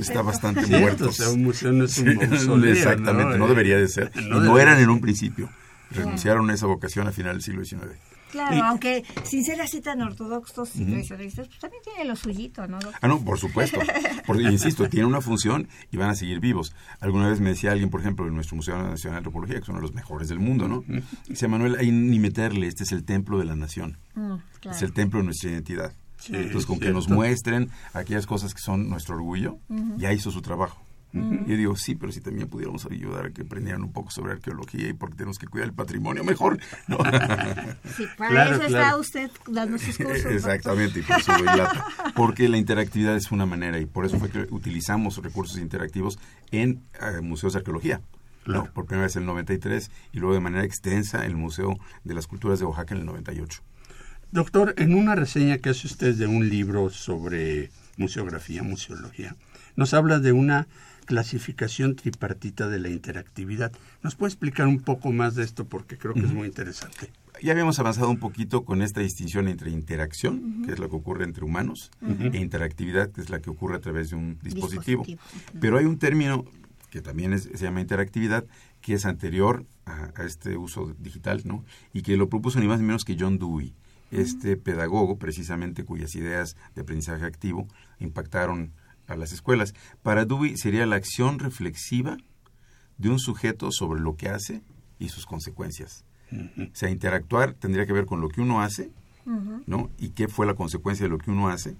Está bastante muertos. o sea, un museo no es un mausoleo, Exactamente, ¿no? no, debería de ser. No Y no eran en un principio. Renunciaron a esa vocación a final del siglo XIX. Claro, Y- aunque sin ser así tan ortodoxos y tradicionalistas, pues también tienen lo suyito, ¿no? doctor? Ah, no, por supuesto. Porque, insisto, tiene una función y van a seguir vivos. Alguna vez me decía alguien, por ejemplo, en nuestro Museo Nacional de Antropología, que son uno de los mejores del mundo, ¿no? Dice, Manuel, hay ni meterle, este es el templo de la nación. Mm, claro. Es el templo de nuestra identidad. Sí, Entonces, con que nos muestren aquellas cosas que son nuestro orgullo, ya hizo su trabajo. Yo digo, sí, pero si también pudiéramos ayudar a que aprendieran un poco sobre arqueología y porque tenemos que cuidar el patrimonio mejor. ¿no? Sí, para Claro, eso está usted dando sus cursos. Exactamente, y por eso lata. Porque la interactividad es una manera y por eso fue que utilizamos recursos interactivos en eh, museos de arqueología. ¿no? Por primera vez en el 93 y luego de manera extensa en el Museo de las Culturas de Oaxaca en el 98. Doctor, en una reseña que hace usted de un libro sobre museografía, museología, nos habla de una clasificación tripartita de la interactividad. ¿Nos puede explicar un poco más de esto? Porque creo que es muy interesante. Ya habíamos avanzado un poquito con esta distinción entre interacción, que es lo que ocurre entre humanos, e interactividad, que es la que ocurre a través de un dispositivo. Pero hay un término que también es- se llama interactividad, que es anterior a, a este uso digital, ¿no? Y que lo propuso ni más ni menos que John Dewey, este pedagogo precisamente cuyas ideas de aprendizaje activo impactaron a las escuelas. Para Dewey sería la acción reflexiva de un sujeto sobre lo que hace y sus consecuencias. O sea, interactuar tendría que ver con lo que uno hace. ¿no? Y qué fue la consecuencia de lo que uno hace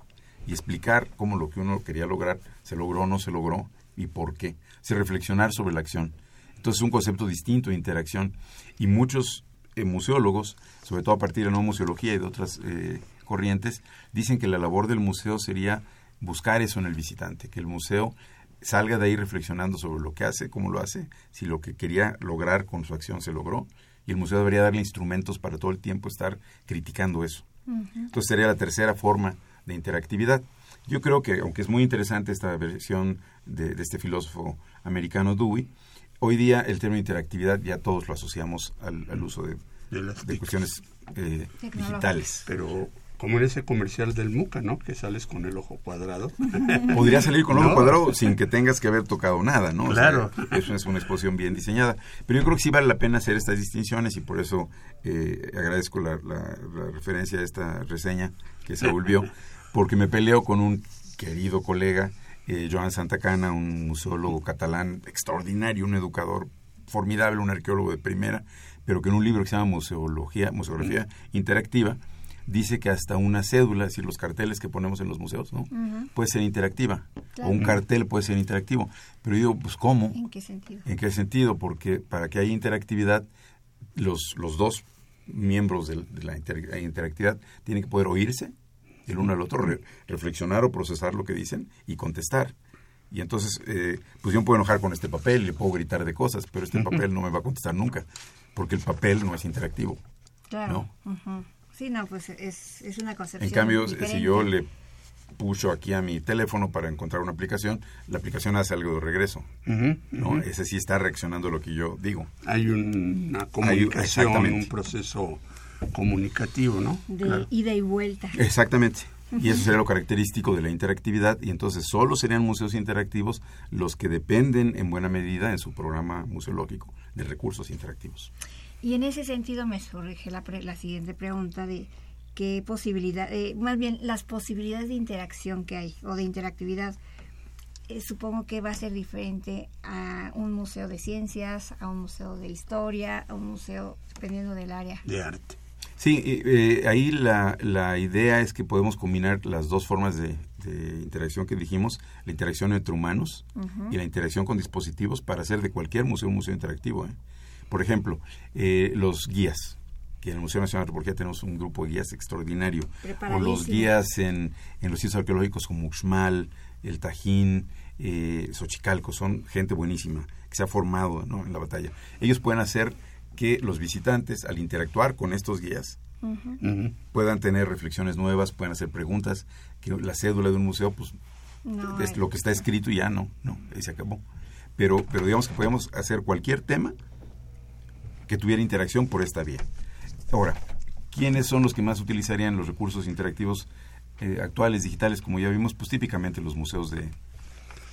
y explicar cómo lo que uno quería lograr se logró o no se logró y por qué. Se reflexionar sobre la acción. Entonces es un concepto distinto de interacción y muchos eh, museólogos, sobre todo a partir de la nueva museología y de otras eh, corrientes, dicen que la labor del museo sería buscar eso en el visitante, que el museo salga de ahí reflexionando sobre lo que hace, cómo lo hace, si lo que quería lograr con su acción se logró, y el museo debería darle instrumentos para todo el tiempo estar criticando eso. Entonces sería la tercera forma de interactividad. Yo creo que, aunque es muy interesante esta versión de, de este filósofo americano Dewey, hoy día el término interactividad ya todos lo asociamos al, al uso de, De las de cuestiones eh, digitales. Pero como en ese comercial del Muca, ¿no? Que sales con el ojo cuadrado. Podría salir con ojo ¿No? cuadrado sin que tengas que haber tocado nada, ¿no? O sea, Claro. eso es una exposición bien diseñada. Pero yo creo que sí vale la pena hacer estas distinciones y por eso eh, agradezco la, la- la referencia a esta reseña que se volvió, porque me peleo con un querido colega, eh, Joan Santacana, un museólogo catalán extraordinario, un educador formidable, un arqueólogo de primera, pero que en un libro que se llama Museología, Museografía Interactiva, dice que hasta una cédula, es decir, los carteles que ponemos en los museos, ¿no? Puede ser interactiva. Claro. O un cartel puede ser interactivo. Pero yo digo, pues ¿cómo? ¿En qué sentido? ¿En qué sentido? Porque para que haya interactividad, los, los dos miembros de, la inter- interactividad tienen que poder oírse el uno al otro, re- reflexionar o procesar lo que dicen y contestar. Y entonces, eh, pues yo me puedo enojar con este papel, le puedo gritar de cosas, pero este papel no me va a contestar nunca, porque el papel no es interactivo. Claro. Ujú. Sí, no, pues es, es una concepción. En cambio, diferente. si yo le pucho aquí a mi teléfono para encontrar una aplicación, la aplicación hace algo de regreso. Ese sí está reaccionando a lo que yo digo. Hay un- una comunicación, un proceso comunicativo, ¿no? De Claro. ida y vuelta. Exactamente. Y eso sería lo característico de la interactividad y entonces solo serían museos interactivos los que dependen en buena medida en su programa museológico de recursos interactivos. Y en ese sentido me surge la, pre- la siguiente pregunta de qué posibilidad, eh, más bien las posibilidades de interacción que hay o de interactividad. eh, supongo que va a ser diferente a un museo de ciencias, a un museo de historia, a un museo dependiendo del área. De arte. Sí, eh, eh, ahí la, la idea es que podemos combinar las dos formas de, de interacción que dijimos, la interacción entre humanos y la interacción con dispositivos para hacer de cualquier museo un museo interactivo. ¿eh? Por ejemplo, eh, los guías, que en el Museo Nacional de Antropología tenemos un grupo de guías extraordinario, o los guías en, en los sitios arqueológicos como Uxmal, el Tajín, eh, Xochicalco, son gente buenísima. que se ha formado en la batalla. Ellos pueden hacer que los visitantes, al interactuar con estos guías, puedan tener reflexiones nuevas, puedan hacer preguntas, que la cédula de un museo, pues, es lo que está escrito y ya no, no, ahí se acabó. Pero, pero digamos que podemos hacer cualquier tema que tuviera interacción por esta vía. Ahora, ¿quiénes son los que más utilizarían los recursos interactivos eh, actuales, digitales, como ya vimos? Pues típicamente los museos de,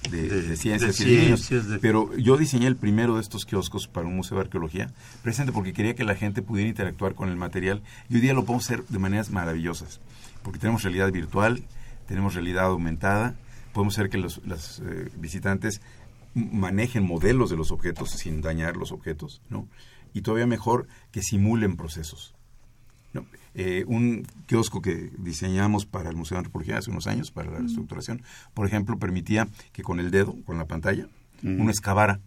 de, ciencias y niños. Pero yo diseñé el primero de estos kioscos para un museo de arqueología, precisamente porque quería que la gente pudiera interactuar con el material y hoy día lo podemos hacer de maneras maravillosas, porque tenemos realidad virtual, tenemos realidad aumentada, podemos hacer que los, eh, visitantes manejen modelos de los objetos sin dañar los objetos, ¿no? Y todavía mejor que simulen procesos. Eh, un kiosco que diseñamos para el Museo de Antropología hace unos años, para la reestructuración, por ejemplo, permitía que con el dedo, con la pantalla, uno excavara.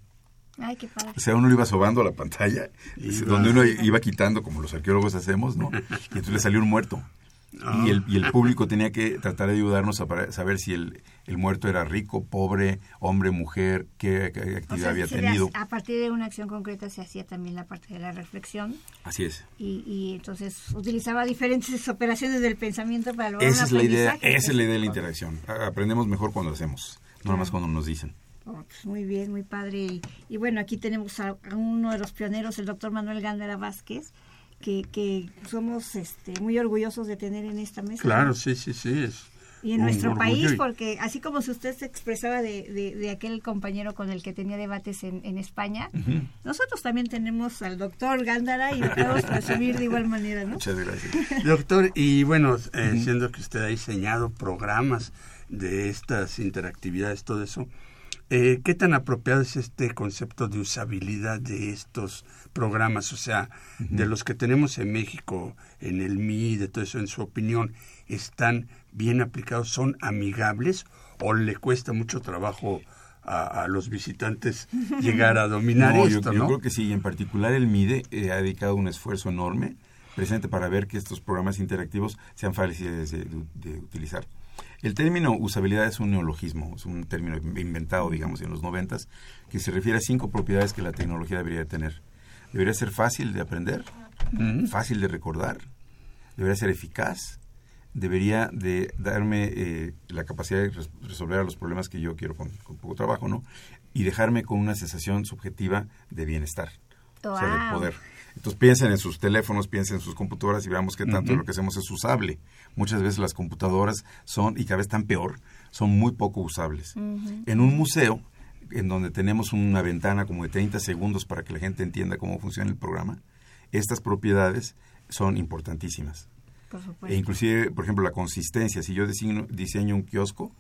Ay, qué padre. O sea, uno lo iba sobando a la pantalla, donde uno iba quitando, como los arqueólogos hacemos, ¿no? Y entonces le salió un muerto. Ah. Y, el, y, el, público tenía que tratar de ayudarnos a saber si el, el muerto era rico, pobre, hombre, mujer, qué, actividad había tenido. A partir de una acción concreta se hacía también la parte de la reflexión. Así es. Y, y entonces utilizaba diferentes operaciones del pensamiento para lograr esa es la idea Esa es la idea de la interacción. Aprendemos mejor cuando lo hacemos, no más cuando nos dicen. Oh, pues muy bien, muy padre. Y, bueno, aquí tenemos a, a, uno de los pioneros, el doctor Manuel Gándara Vázquez, que, que somos este, muy orgullosos de tener en esta mesa. Claro, sí, sí, sí. Es y en nuestro país, porque así como si usted se expresaba de, de, aquel compañero con el que tenía debates en, en España, nosotros también tenemos al doctor Gándara y lo podemos presumir de igual manera, ¿no? Muchas gracias. Doctor, y bueno, eh, siendo que usted ha diseñado programas de estas interactividades, todo eso, eh, ¿Qué tan apropiado es este concepto de usabilidad de estos programas? O sea, de los que tenemos en México, en el MI, de todo eso, en su opinión, ¿están bien aplicados? ¿Son amigables o le cuesta mucho trabajo a, los visitantes llegar a dominar esto? Yo, yo creo que sí, en particular el MIDE eh, ha dedicado un esfuerzo enorme precisamente para ver que estos programas interactivos sean fáciles de utilizar. El término usabilidad es un neologismo, es un término inventado, digamos, en los noventas, que se refiere a cinco propiedades que la tecnología debería tener. Debería ser fácil de aprender, fácil de recordar, debería ser eficaz, debería de darme eh, la capacidad de resolver los problemas que yo quiero con, poco trabajo, ¿no? Y dejarme con una sensación subjetiva de bienestar, o sea, de poder. Entonces piensen en sus teléfonos, piensen en sus computadoras y veamos que tanto de lo que hacemos es usable. Muchas veces las computadoras son, y cada vez están peor, son muy poco usables. En un museo, en donde tenemos una ventana como de 30 segundos para que la gente entienda cómo funciona el programa, estas propiedades son importantísimas. E inclusive, por ejemplo, la consistencia. Si yo diseño, diseño un kiosco,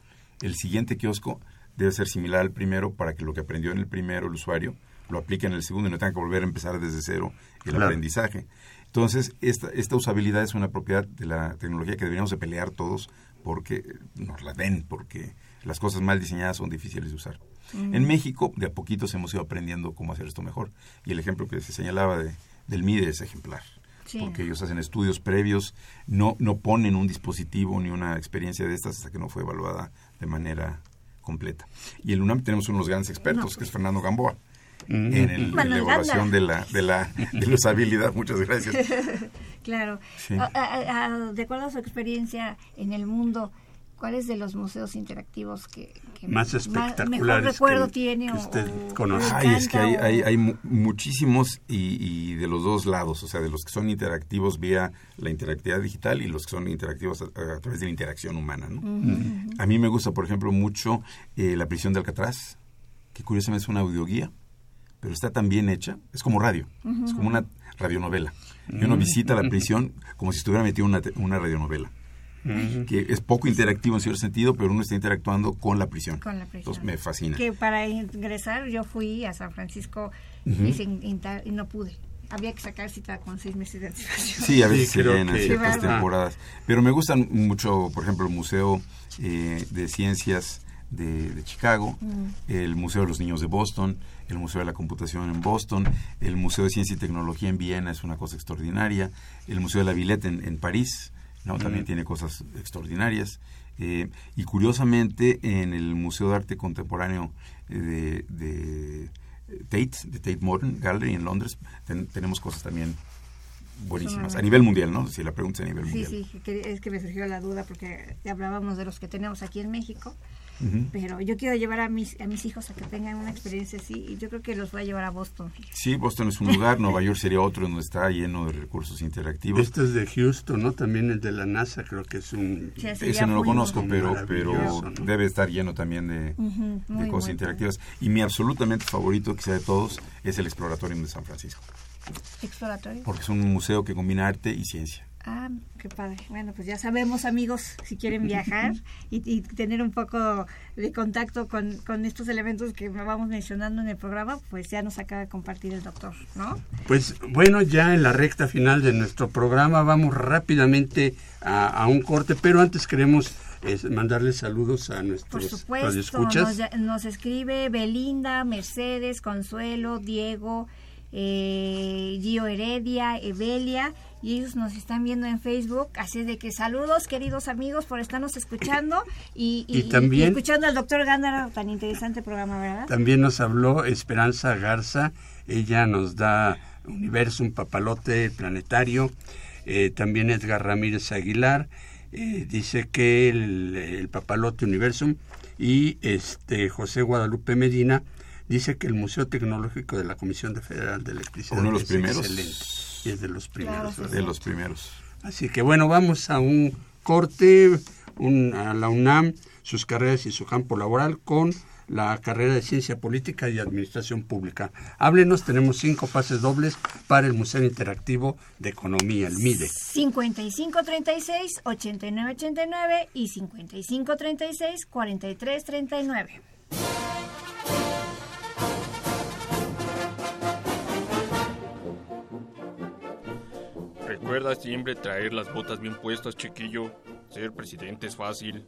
el siguiente kiosco debe ser similar al primero para que lo que aprendió en el primero el usuario lo aplique en el segundo y no tenga que volver a empezar desde cero el aprendizaje. Entonces, esta, esta usabilidad es una propiedad de la tecnología que deberíamos de pelear todos porque nos la den, porque las cosas mal diseñadas son difíciles de usar. En México, de a poquitos hemos ido aprendiendo cómo hacer esto mejor. Y el ejemplo que se señalaba de, del MIDE es ejemplar. Porque ellos hacen estudios previos, no, no ponen un dispositivo ni una experiencia de estas hasta que no fue evaluada de manera completa. Y en UNAM tenemos unos grandes expertos, que es Fernando Gamboa en, el, la elaboración de la, de la, de la usabilidad. Muchas gracias. claro. de acuerdo a su experiencia en el mundo, ¿cuáles de los museos interactivos que, más espectaculares recuerdo tiene usted conoce? Ay, es que hay, hay, hay muchísimos y, y, de los dos lados, o sea, de los que son interactivos vía la interactividad digital y los que son interactivos a, través de la interacción humana. ¿no? A mí me gusta, por ejemplo, mucho eh, La prisión de Alcatraz, que curiosamente es una audioguía pero está tan bien hecha, es como radio, es como una radionovela. Y uno visita la prisión como si estuviera metido en una, radionovela. Que es poco interactivo en cierto sentido, pero uno está interactuando con la prisión. Con la prisión. Entonces me fascina. Que para ingresar yo fui a San Francisco y, no pude había que sacar cita con seis meses de anticipación. Sí, a veces se llenan ciertas temporadas. Pero me gustan mucho, por ejemplo, el Museo eh, de Ciencias de, Chicago, mm. el Museo de los Niños de Boston, el Museo de la Computación en Boston, el Museo de Ciencia y Tecnología en Viena es una cosa extraordinaria, el Museo de la Villette en, París ¿no? también tiene cosas extraordinarias. Eh, y curiosamente en el Museo de Arte Contemporáneo de, Tate, de Tate Modern Gallery en Londres, tenemos cosas también buenísimas. A nivel mundial, ¿no? Si la pregunta es a nivel mundial. Sí, sí, es que me surgió la duda porque ya hablábamos de los que tenemos aquí en México. Pero yo quiero llevar a mis, a mis hijos a que tengan una experiencia así y yo creo que los voy a llevar a Boston. Sí, Boston es un lugar, Nueva York sería otro donde está lleno de recursos interactivos. Este es de Houston, ¿no? También el de la NASA, creo que es un... Ese no lo conozco, pero, pero debe estar lleno también de, cosas interactivas. Y mi absolutamente favorito, que sea de todos, es el Exploratorium de San Francisco. ¿Exploratorio? Porque es un museo que combina arte y ciencia. Ah, qué padre. Bueno, pues ya sabemos, amigos, si quieren viajar y, tener un poco de contacto con, con, estos elementos que vamos mencionando en el programa, pues ya nos acaba de compartir el doctor, ¿no? Pues bueno, ya en la recta final de nuestro programa vamos rápidamente a, un corte, pero antes queremos mandarles saludos a nuestros Por supuesto, nos, nos escribe Belinda, Mercedes, Consuelo, Diego, eh, Gio Heredia, Evelia, y ellos nos están viendo en Facebook. Así de que saludos, queridos amigos, por estarnos escuchando y, también, escuchando al doctor Gándara, tan interesante programa, ¿verdad? También nos habló Esperanza Garza, ella nos da Universum, Papalote Planetario, eh, también Edgar Ramírez Aguilar, eh, dice que el, el Papalote Universum y este José Guadalupe Medina dice que el Museo Tecnológico de la Comisión Federal de Electricidad Uno de los es primeros. excelente. Y es de los primeros. de los primeros. Así que bueno, vamos a un corte a la UNAM, sus carreras y su campo laboral con la carrera de Ciencia Política y Administración Pública. Háblenos, tenemos cinco pases dobles para el Museo Interactivo de Economía, el MIDE. 5536-8989 y 5536-4339. Recuerda siempre traer las botas bien puestas, chiquillo. Ser presidente es fácil.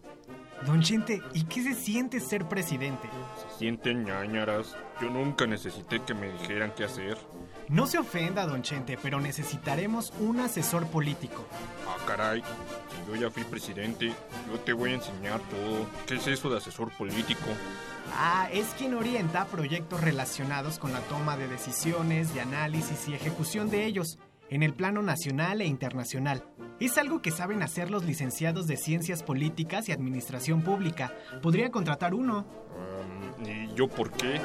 Don Chente, ¿y qué se siente ser presidente? Se sienten ñañaras. Yo nunca necesité que me dijeran qué hacer. No se ofenda, don Chente, pero necesitaremos un asesor político. Ah, caray. Si yo ya fui presidente, yo te voy a enseñar todo. ¿Qué es eso de asesor político? Ah, es quien orienta proyectos relacionados con la toma de decisiones, de análisis y ejecución de ellos en el plano nacional e internacional. Es algo que saben hacer los licenciados de Ciencias Políticas y Administración Pública. Podría contratar uno. ¿Y yo por qué?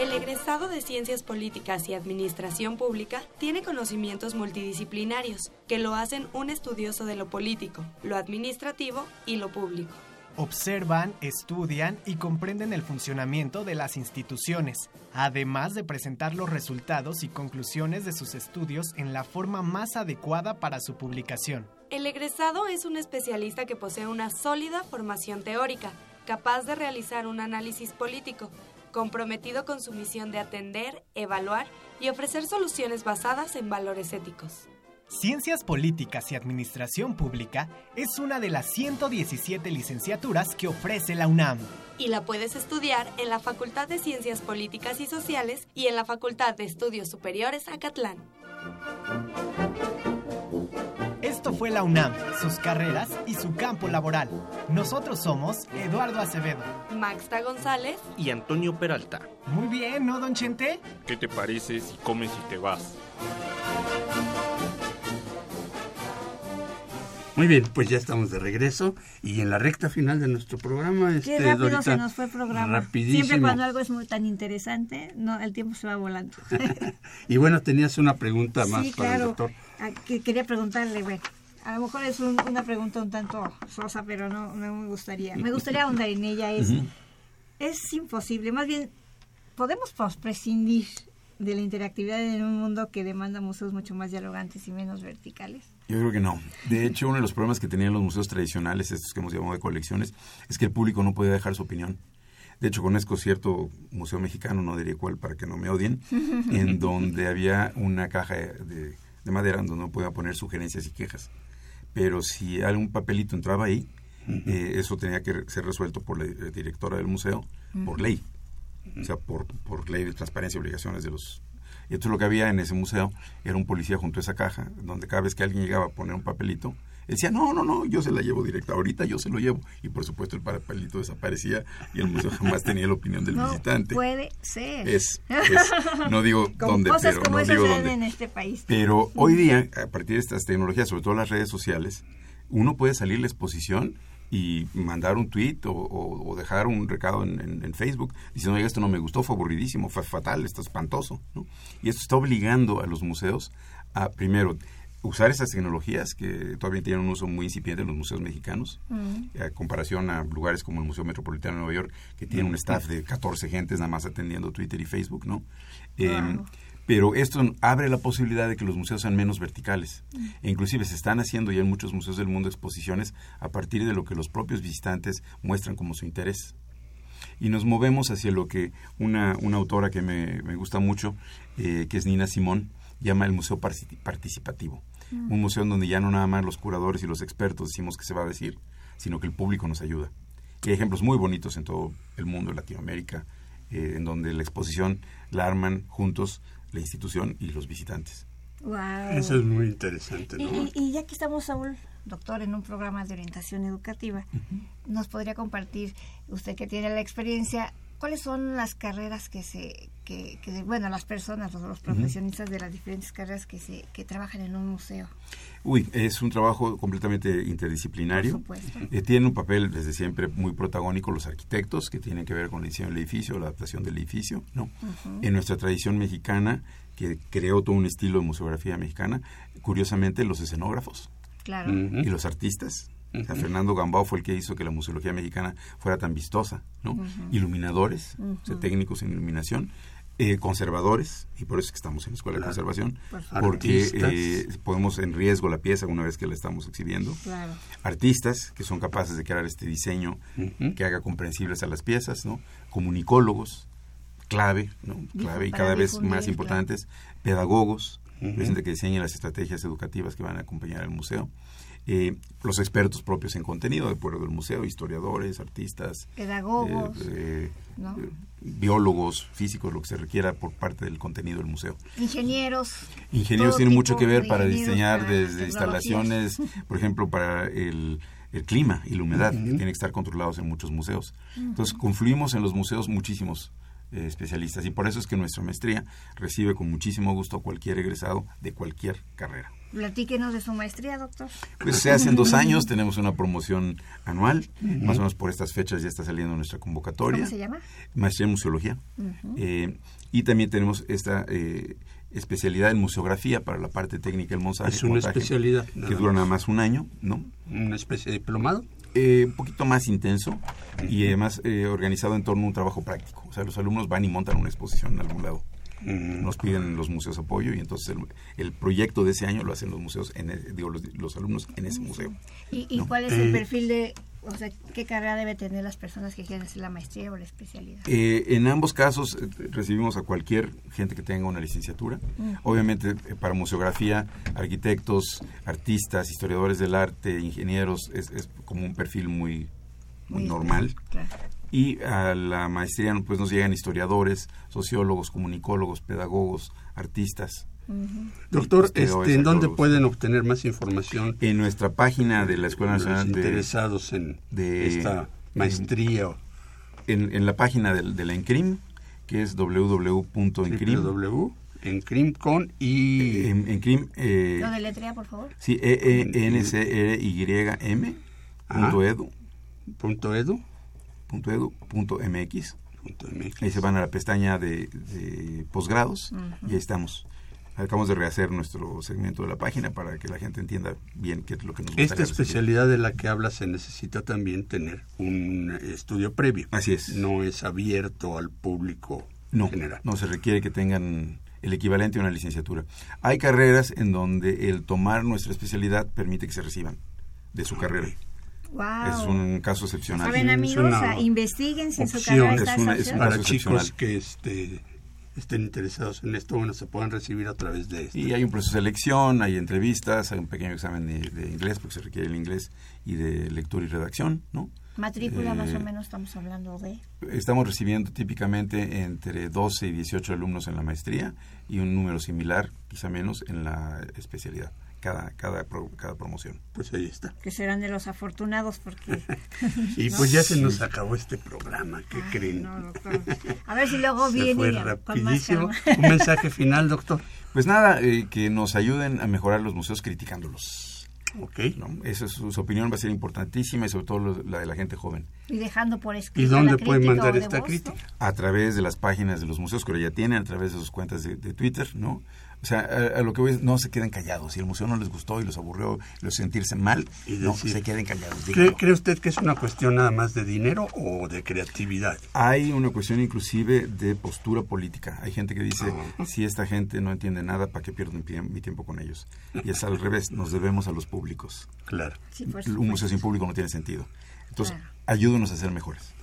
El egresado de Ciencias Políticas y Administración Pública tiene conocimientos multidisciplinarios que lo hacen un estudioso de lo político, lo administrativo y lo público observan, estudian y comprenden el funcionamiento de las instituciones, además de presentar los resultados y conclusiones de sus estudios en la forma más adecuada para su publicación. El egresado es un especialista que posee una sólida formación teórica, capaz de realizar un análisis político, comprometido con su misión de atender, evaluar y ofrecer soluciones basadas en valores éticos. Ciencias Políticas y Administración Pública es una de las 117 licenciaturas que ofrece la UNAM. Y la puedes estudiar en la Facultad de Ciencias Políticas y Sociales y en la Facultad de Estudios Superiores Acatlán. Esto fue la UNAM, sus carreras y su campo laboral. Nosotros somos Eduardo Acevedo, Maxta González y Antonio Peralta. Muy bien, ¿no, don Chente? ¿Qué te parece si comes y te vas? Muy bien, pues ya estamos de regreso y en la recta final de nuestro programa. Qué este, rápido se nos fue el programa. Rapidísimo. Siempre cuando algo es muy tan interesante, no, el tiempo se va volando. y bueno, tenías una pregunta más para el doctor. Ah, que quería preguntarle, bueno, a lo mejor es una pregunta un tanto sosa, pero no, no, me gustaría. Me gustaría ahondar en ella. Es, es imposible, más bien, podemos prescindir de la interactividad en un mundo que demanda museos mucho más dialogantes y menos verticales. Yo creo que no. De hecho, uno de los problemas que tenían los museos tradicionales, estos que hemos llamado de colecciones, es que el público no podía dejar su opinión. De hecho, conozco cierto museo mexicano, no diría cuál para que no me odien, en donde había una caja de, madera donde uno podía poner sugerencias y quejas. Pero si algún papelito entraba ahí, eh, eso tenía que ser resuelto por la directora del museo, por ley. O sea, por, por ley de transparencia y obligaciones de los y entonces lo que había en ese museo era un policía junto a esa caja, donde cada vez que alguien llegaba a poner un papelito, Él decía, no, no, no, yo se la llevo directa, ahorita yo se lo llevo. Y por supuesto el papelito desaparecía y el museo jamás tenía la opinión del no visitante. puede ser. Es, es no digo dónde, cosas pero como no digo dónde. en este país. Pero hoy día, a partir de estas tecnologías, sobre todo las redes sociales, uno puede salir la exposición y mandar un tweet o, o- o dejar un recado en, en- en Facebook diciendo, oiga, esto no me gustó, fue aburridísimo, fue fatal, esto es espantoso. ¿no? Y esto está obligando a los museos a, primero, usar esas tecnologías que todavía tienen un uso muy incipiente en los museos mexicanos, Mm. a comparación a lugares como el Museo Metropolitano de Nueva York, que tiene un staff de 14 gentes nada más atendiendo Twitter y Facebook, ¿no? Eh, Wow. Pero esto abre la posibilidad de que los museos sean menos verticales. E inclusive se están haciendo ya en muchos museos del mundo exposiciones a partir de lo que los propios visitantes muestran como su interés. Y nos movemos hacia lo que una, una autora que me, me gusta mucho, eh, que es Nina Simón, llama el museo participativo. Mm. Un museo en donde ya no nada más los curadores y los expertos decimos que se va a decir, sino que el público nos ayuda. Y hay ejemplos muy bonitos en todo el mundo, en Latinoamérica, eh, en donde la exposición la arman juntos la institución y los visitantes. Wow. Eso es muy interesante, Y, ¿no? y- y ya que estamos, Saúl, doctor, en un programa de orientación educativa, ¿nos podría compartir, usted que tiene la experiencia, cuáles son las carreras que se, que, que, bueno, las personas, los, los profesionistas de las diferentes carreras que se, que trabajan en un museo? Uy, es un trabajo completamente interdisciplinario. Por supuesto. Eh, tienen un papel desde siempre muy protagónico los arquitectos, que tienen que ver con el diseño del edificio, la adaptación del edificio. ¿no? En nuestra tradición mexicana, que creó todo un estilo de museografía mexicana, curiosamente los escenógrafos Claro. y los artistas. O sea, Fernando Gambao fue el que hizo que la museología mexicana fuera tan vistosa, ¿no? Iluminadores, o sea, técnicos en iluminación, eh, conservadores, y por eso es que estamos en la Escuela Claro. de Conservación, porque eh, ponemos en riesgo la pieza una vez que la estamos exhibiendo. Claro. Artistas, que son capaces de crear este diseño que haga comprensibles a las piezas, ¿no? Comunicólogos, clave, ¿no? Clave y cada vez más claro. importantes, pedagogos, gente que diseñen las estrategias educativas que van a acompañar al museo. Eh, los expertos propios en contenido, de acuerdo del museo, historiadores, artistas, Pedagogos, eh, eh, ¿no? biólogos, físicos, lo que se requiera por parte del contenido del museo. Ingenieros. Ingenieros tienen mucho que ver para diseñar desde instalaciones, por ejemplo, para el, el clima y la humedad, que tienen que estar controlados en muchos museos. Entonces, confluimos en los museos muchísimos eh, especialistas y por eso es que nuestra maestría recibe con muchísimo gusto a cualquier egresado de cualquier carrera. Platíquenos de su maestría, doctor. Pues se hacen dos años, tenemos una promoción anual, más o menos por estas fechas ya está saliendo nuestra convocatoria. ¿Cómo se llama? Maestría en Museología. Eh, y también tenemos esta eh, especialidad en museografía para la parte técnica del montaje. Es una montaje, especialidad, Que dura más. nada más un año, ¿no? ¿Una especie de diplomado? Eh, un poquito más intenso y además eh, organizado en torno a un trabajo práctico. O sea, los alumnos van y montan una exposición en algún lado. Nos piden los museos apoyo y entonces el, el proyecto de ese año lo hacen los museos, en el- digo, los, los alumnos en ese museo. ¿Y, y No. cuál es el Eh, perfil de, o sea, qué carrera debe tener las personas que quieren hacer la maestría o la especialidad? Eh, en ambos casos eh, recibimos a cualquier gente que tenga una licenciatura. Mm. Obviamente eh, para museografía, arquitectos, artistas, historiadores del arte, ingenieros, es, es como un perfil muy, muy Muy normal. Claro. Y a la maestría pues nos llegan historiadores, sociólogos, comunicólogos, pedagogos, artistas. Doctor, historiadores, este, ¿en dónde pueden obtener más información? En nuestra página de la Escuela Los Nacional de interesados en esta maestría. En, en la página de, la ENCRIM, que es www.encrim. www.encrim con y... En, Encrim, eh, ¿Lo deletrea, por favor? Sí, e e n c r y m Ajá. punto edu punto edu punto edu punto mx. Punto MX. Ahí se van a la pestaña de, de posgrados y ahí estamos. Acabamos de rehacer nuestro segmento de la página para que la gente entienda bien qué es lo que nos gustaría Esta recibir. especialidad de la que habla se necesita también tener un estudio previo. Así es. No es abierto al público No, general. no se requiere que tengan el equivalente a una licenciatura. Hay carreras en donde el tomar nuestra especialidad permite que se reciban de su carrera. Wow. Es un caso excepcional. Saben, amigos, investiguen si en su carrera está es una- es para caso chicos que este, estén interesados en esto, bueno, se puedan recibir a través de esto. Y hay un proceso de selección, hay entrevistas, hay un pequeño examen de, de inglés, porque se requiere el inglés, y de lectura y redacción, ¿no? Matrícula más o Eh, menos estamos hablando de... Estamos recibiendo típicamente entre 12 y 18 alumnos en la maestría y un número similar, quizá menos, en la especialidad. Cada, cada, cada promoción. Pues ahí está. Que serán de los afortunados porque... y pues ya se nos acabó este programa, ¿qué creen? A ver si luego viene fue rapidísimo. Un mensaje final, doctor. Pues nada, eh, que nos ayuden a mejorar los museos criticándolos. Ok. ¿no? Eso, su, su, opinión va a ser importantísima y sobre todo lo, la de la gente joven. Y dejando por escrito. ¿Y dónde pueden mandar esta crítica? A través de las páginas de los museos que ahora ya tienen, a través de sus cuentas de, de Twitter, ¿no? O sea, a, a, lo que voy es, no se queden callados. Si el museo no les gustó y los aburrió, los sentirse mal, y decir, no se queden callados. ¿cree, ¿Cree usted que es una cuestión nada más de dinero o de creatividad? Hay una cuestión inclusive de postura política. Hay gente que dice, Ah. si esta gente no entiende nada, ¿para qué pierdo mi tiempo con ellos? Y es al revés, nos debemos a los públicos. Claro. Sí, Un museo sin público no tiene sentido. Entonces, claro. ayúdenos a ser mejores.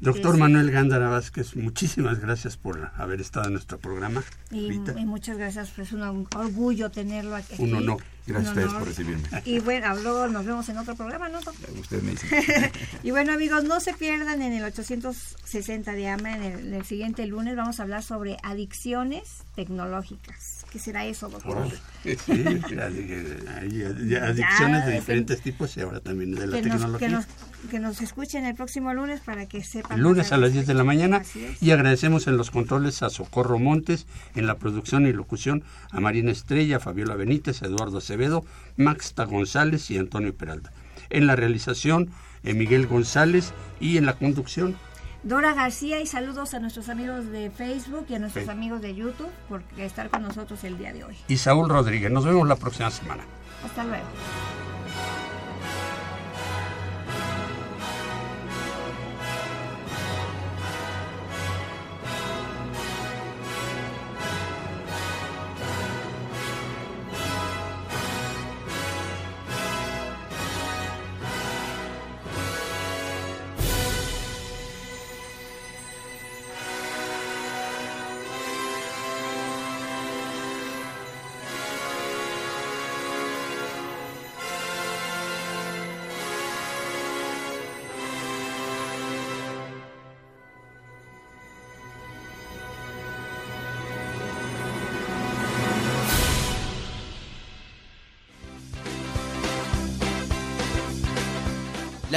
Doctor sí, Manuel Gándara Vázquez, muchísimas gracias por haber estado en nuestro programa. Y, y muchas gracias, pues es un orgullo tenerlo aquí. Un honor. Gracias a ustedes por recibirme. Y bueno, luego nos vemos en otro programa, ¿no? Usted me dice. y bueno, amigos, no se pierdan en el 860 de AMA, en el, en el siguiente lunes vamos a hablar sobre adicciones tecnológicas. ¿Qué será eso, doctor? Sí, hay adicciones de diferentes tipos y ahora también de la que tecnología. Nos, que, nos, que, nos, escuchen el próximo lunes para que sepan. El lunes a las 10 de la mañana y agradecemos en los controles a Socorro Montes, en la producción y locución a Marina Estrella, a Fabiola Benítez, a Eduardo Acevedo, Maxta González y Antonio Peralta. En la realización, eh, Miguel González y en la conducción, Dora García y saludos a nuestros amigos de Facebook y a nuestros sí. amigos de YouTube por estar con nosotros el día de hoy. Y Saúl Rodríguez, nos vemos la próxima semana. Hasta luego.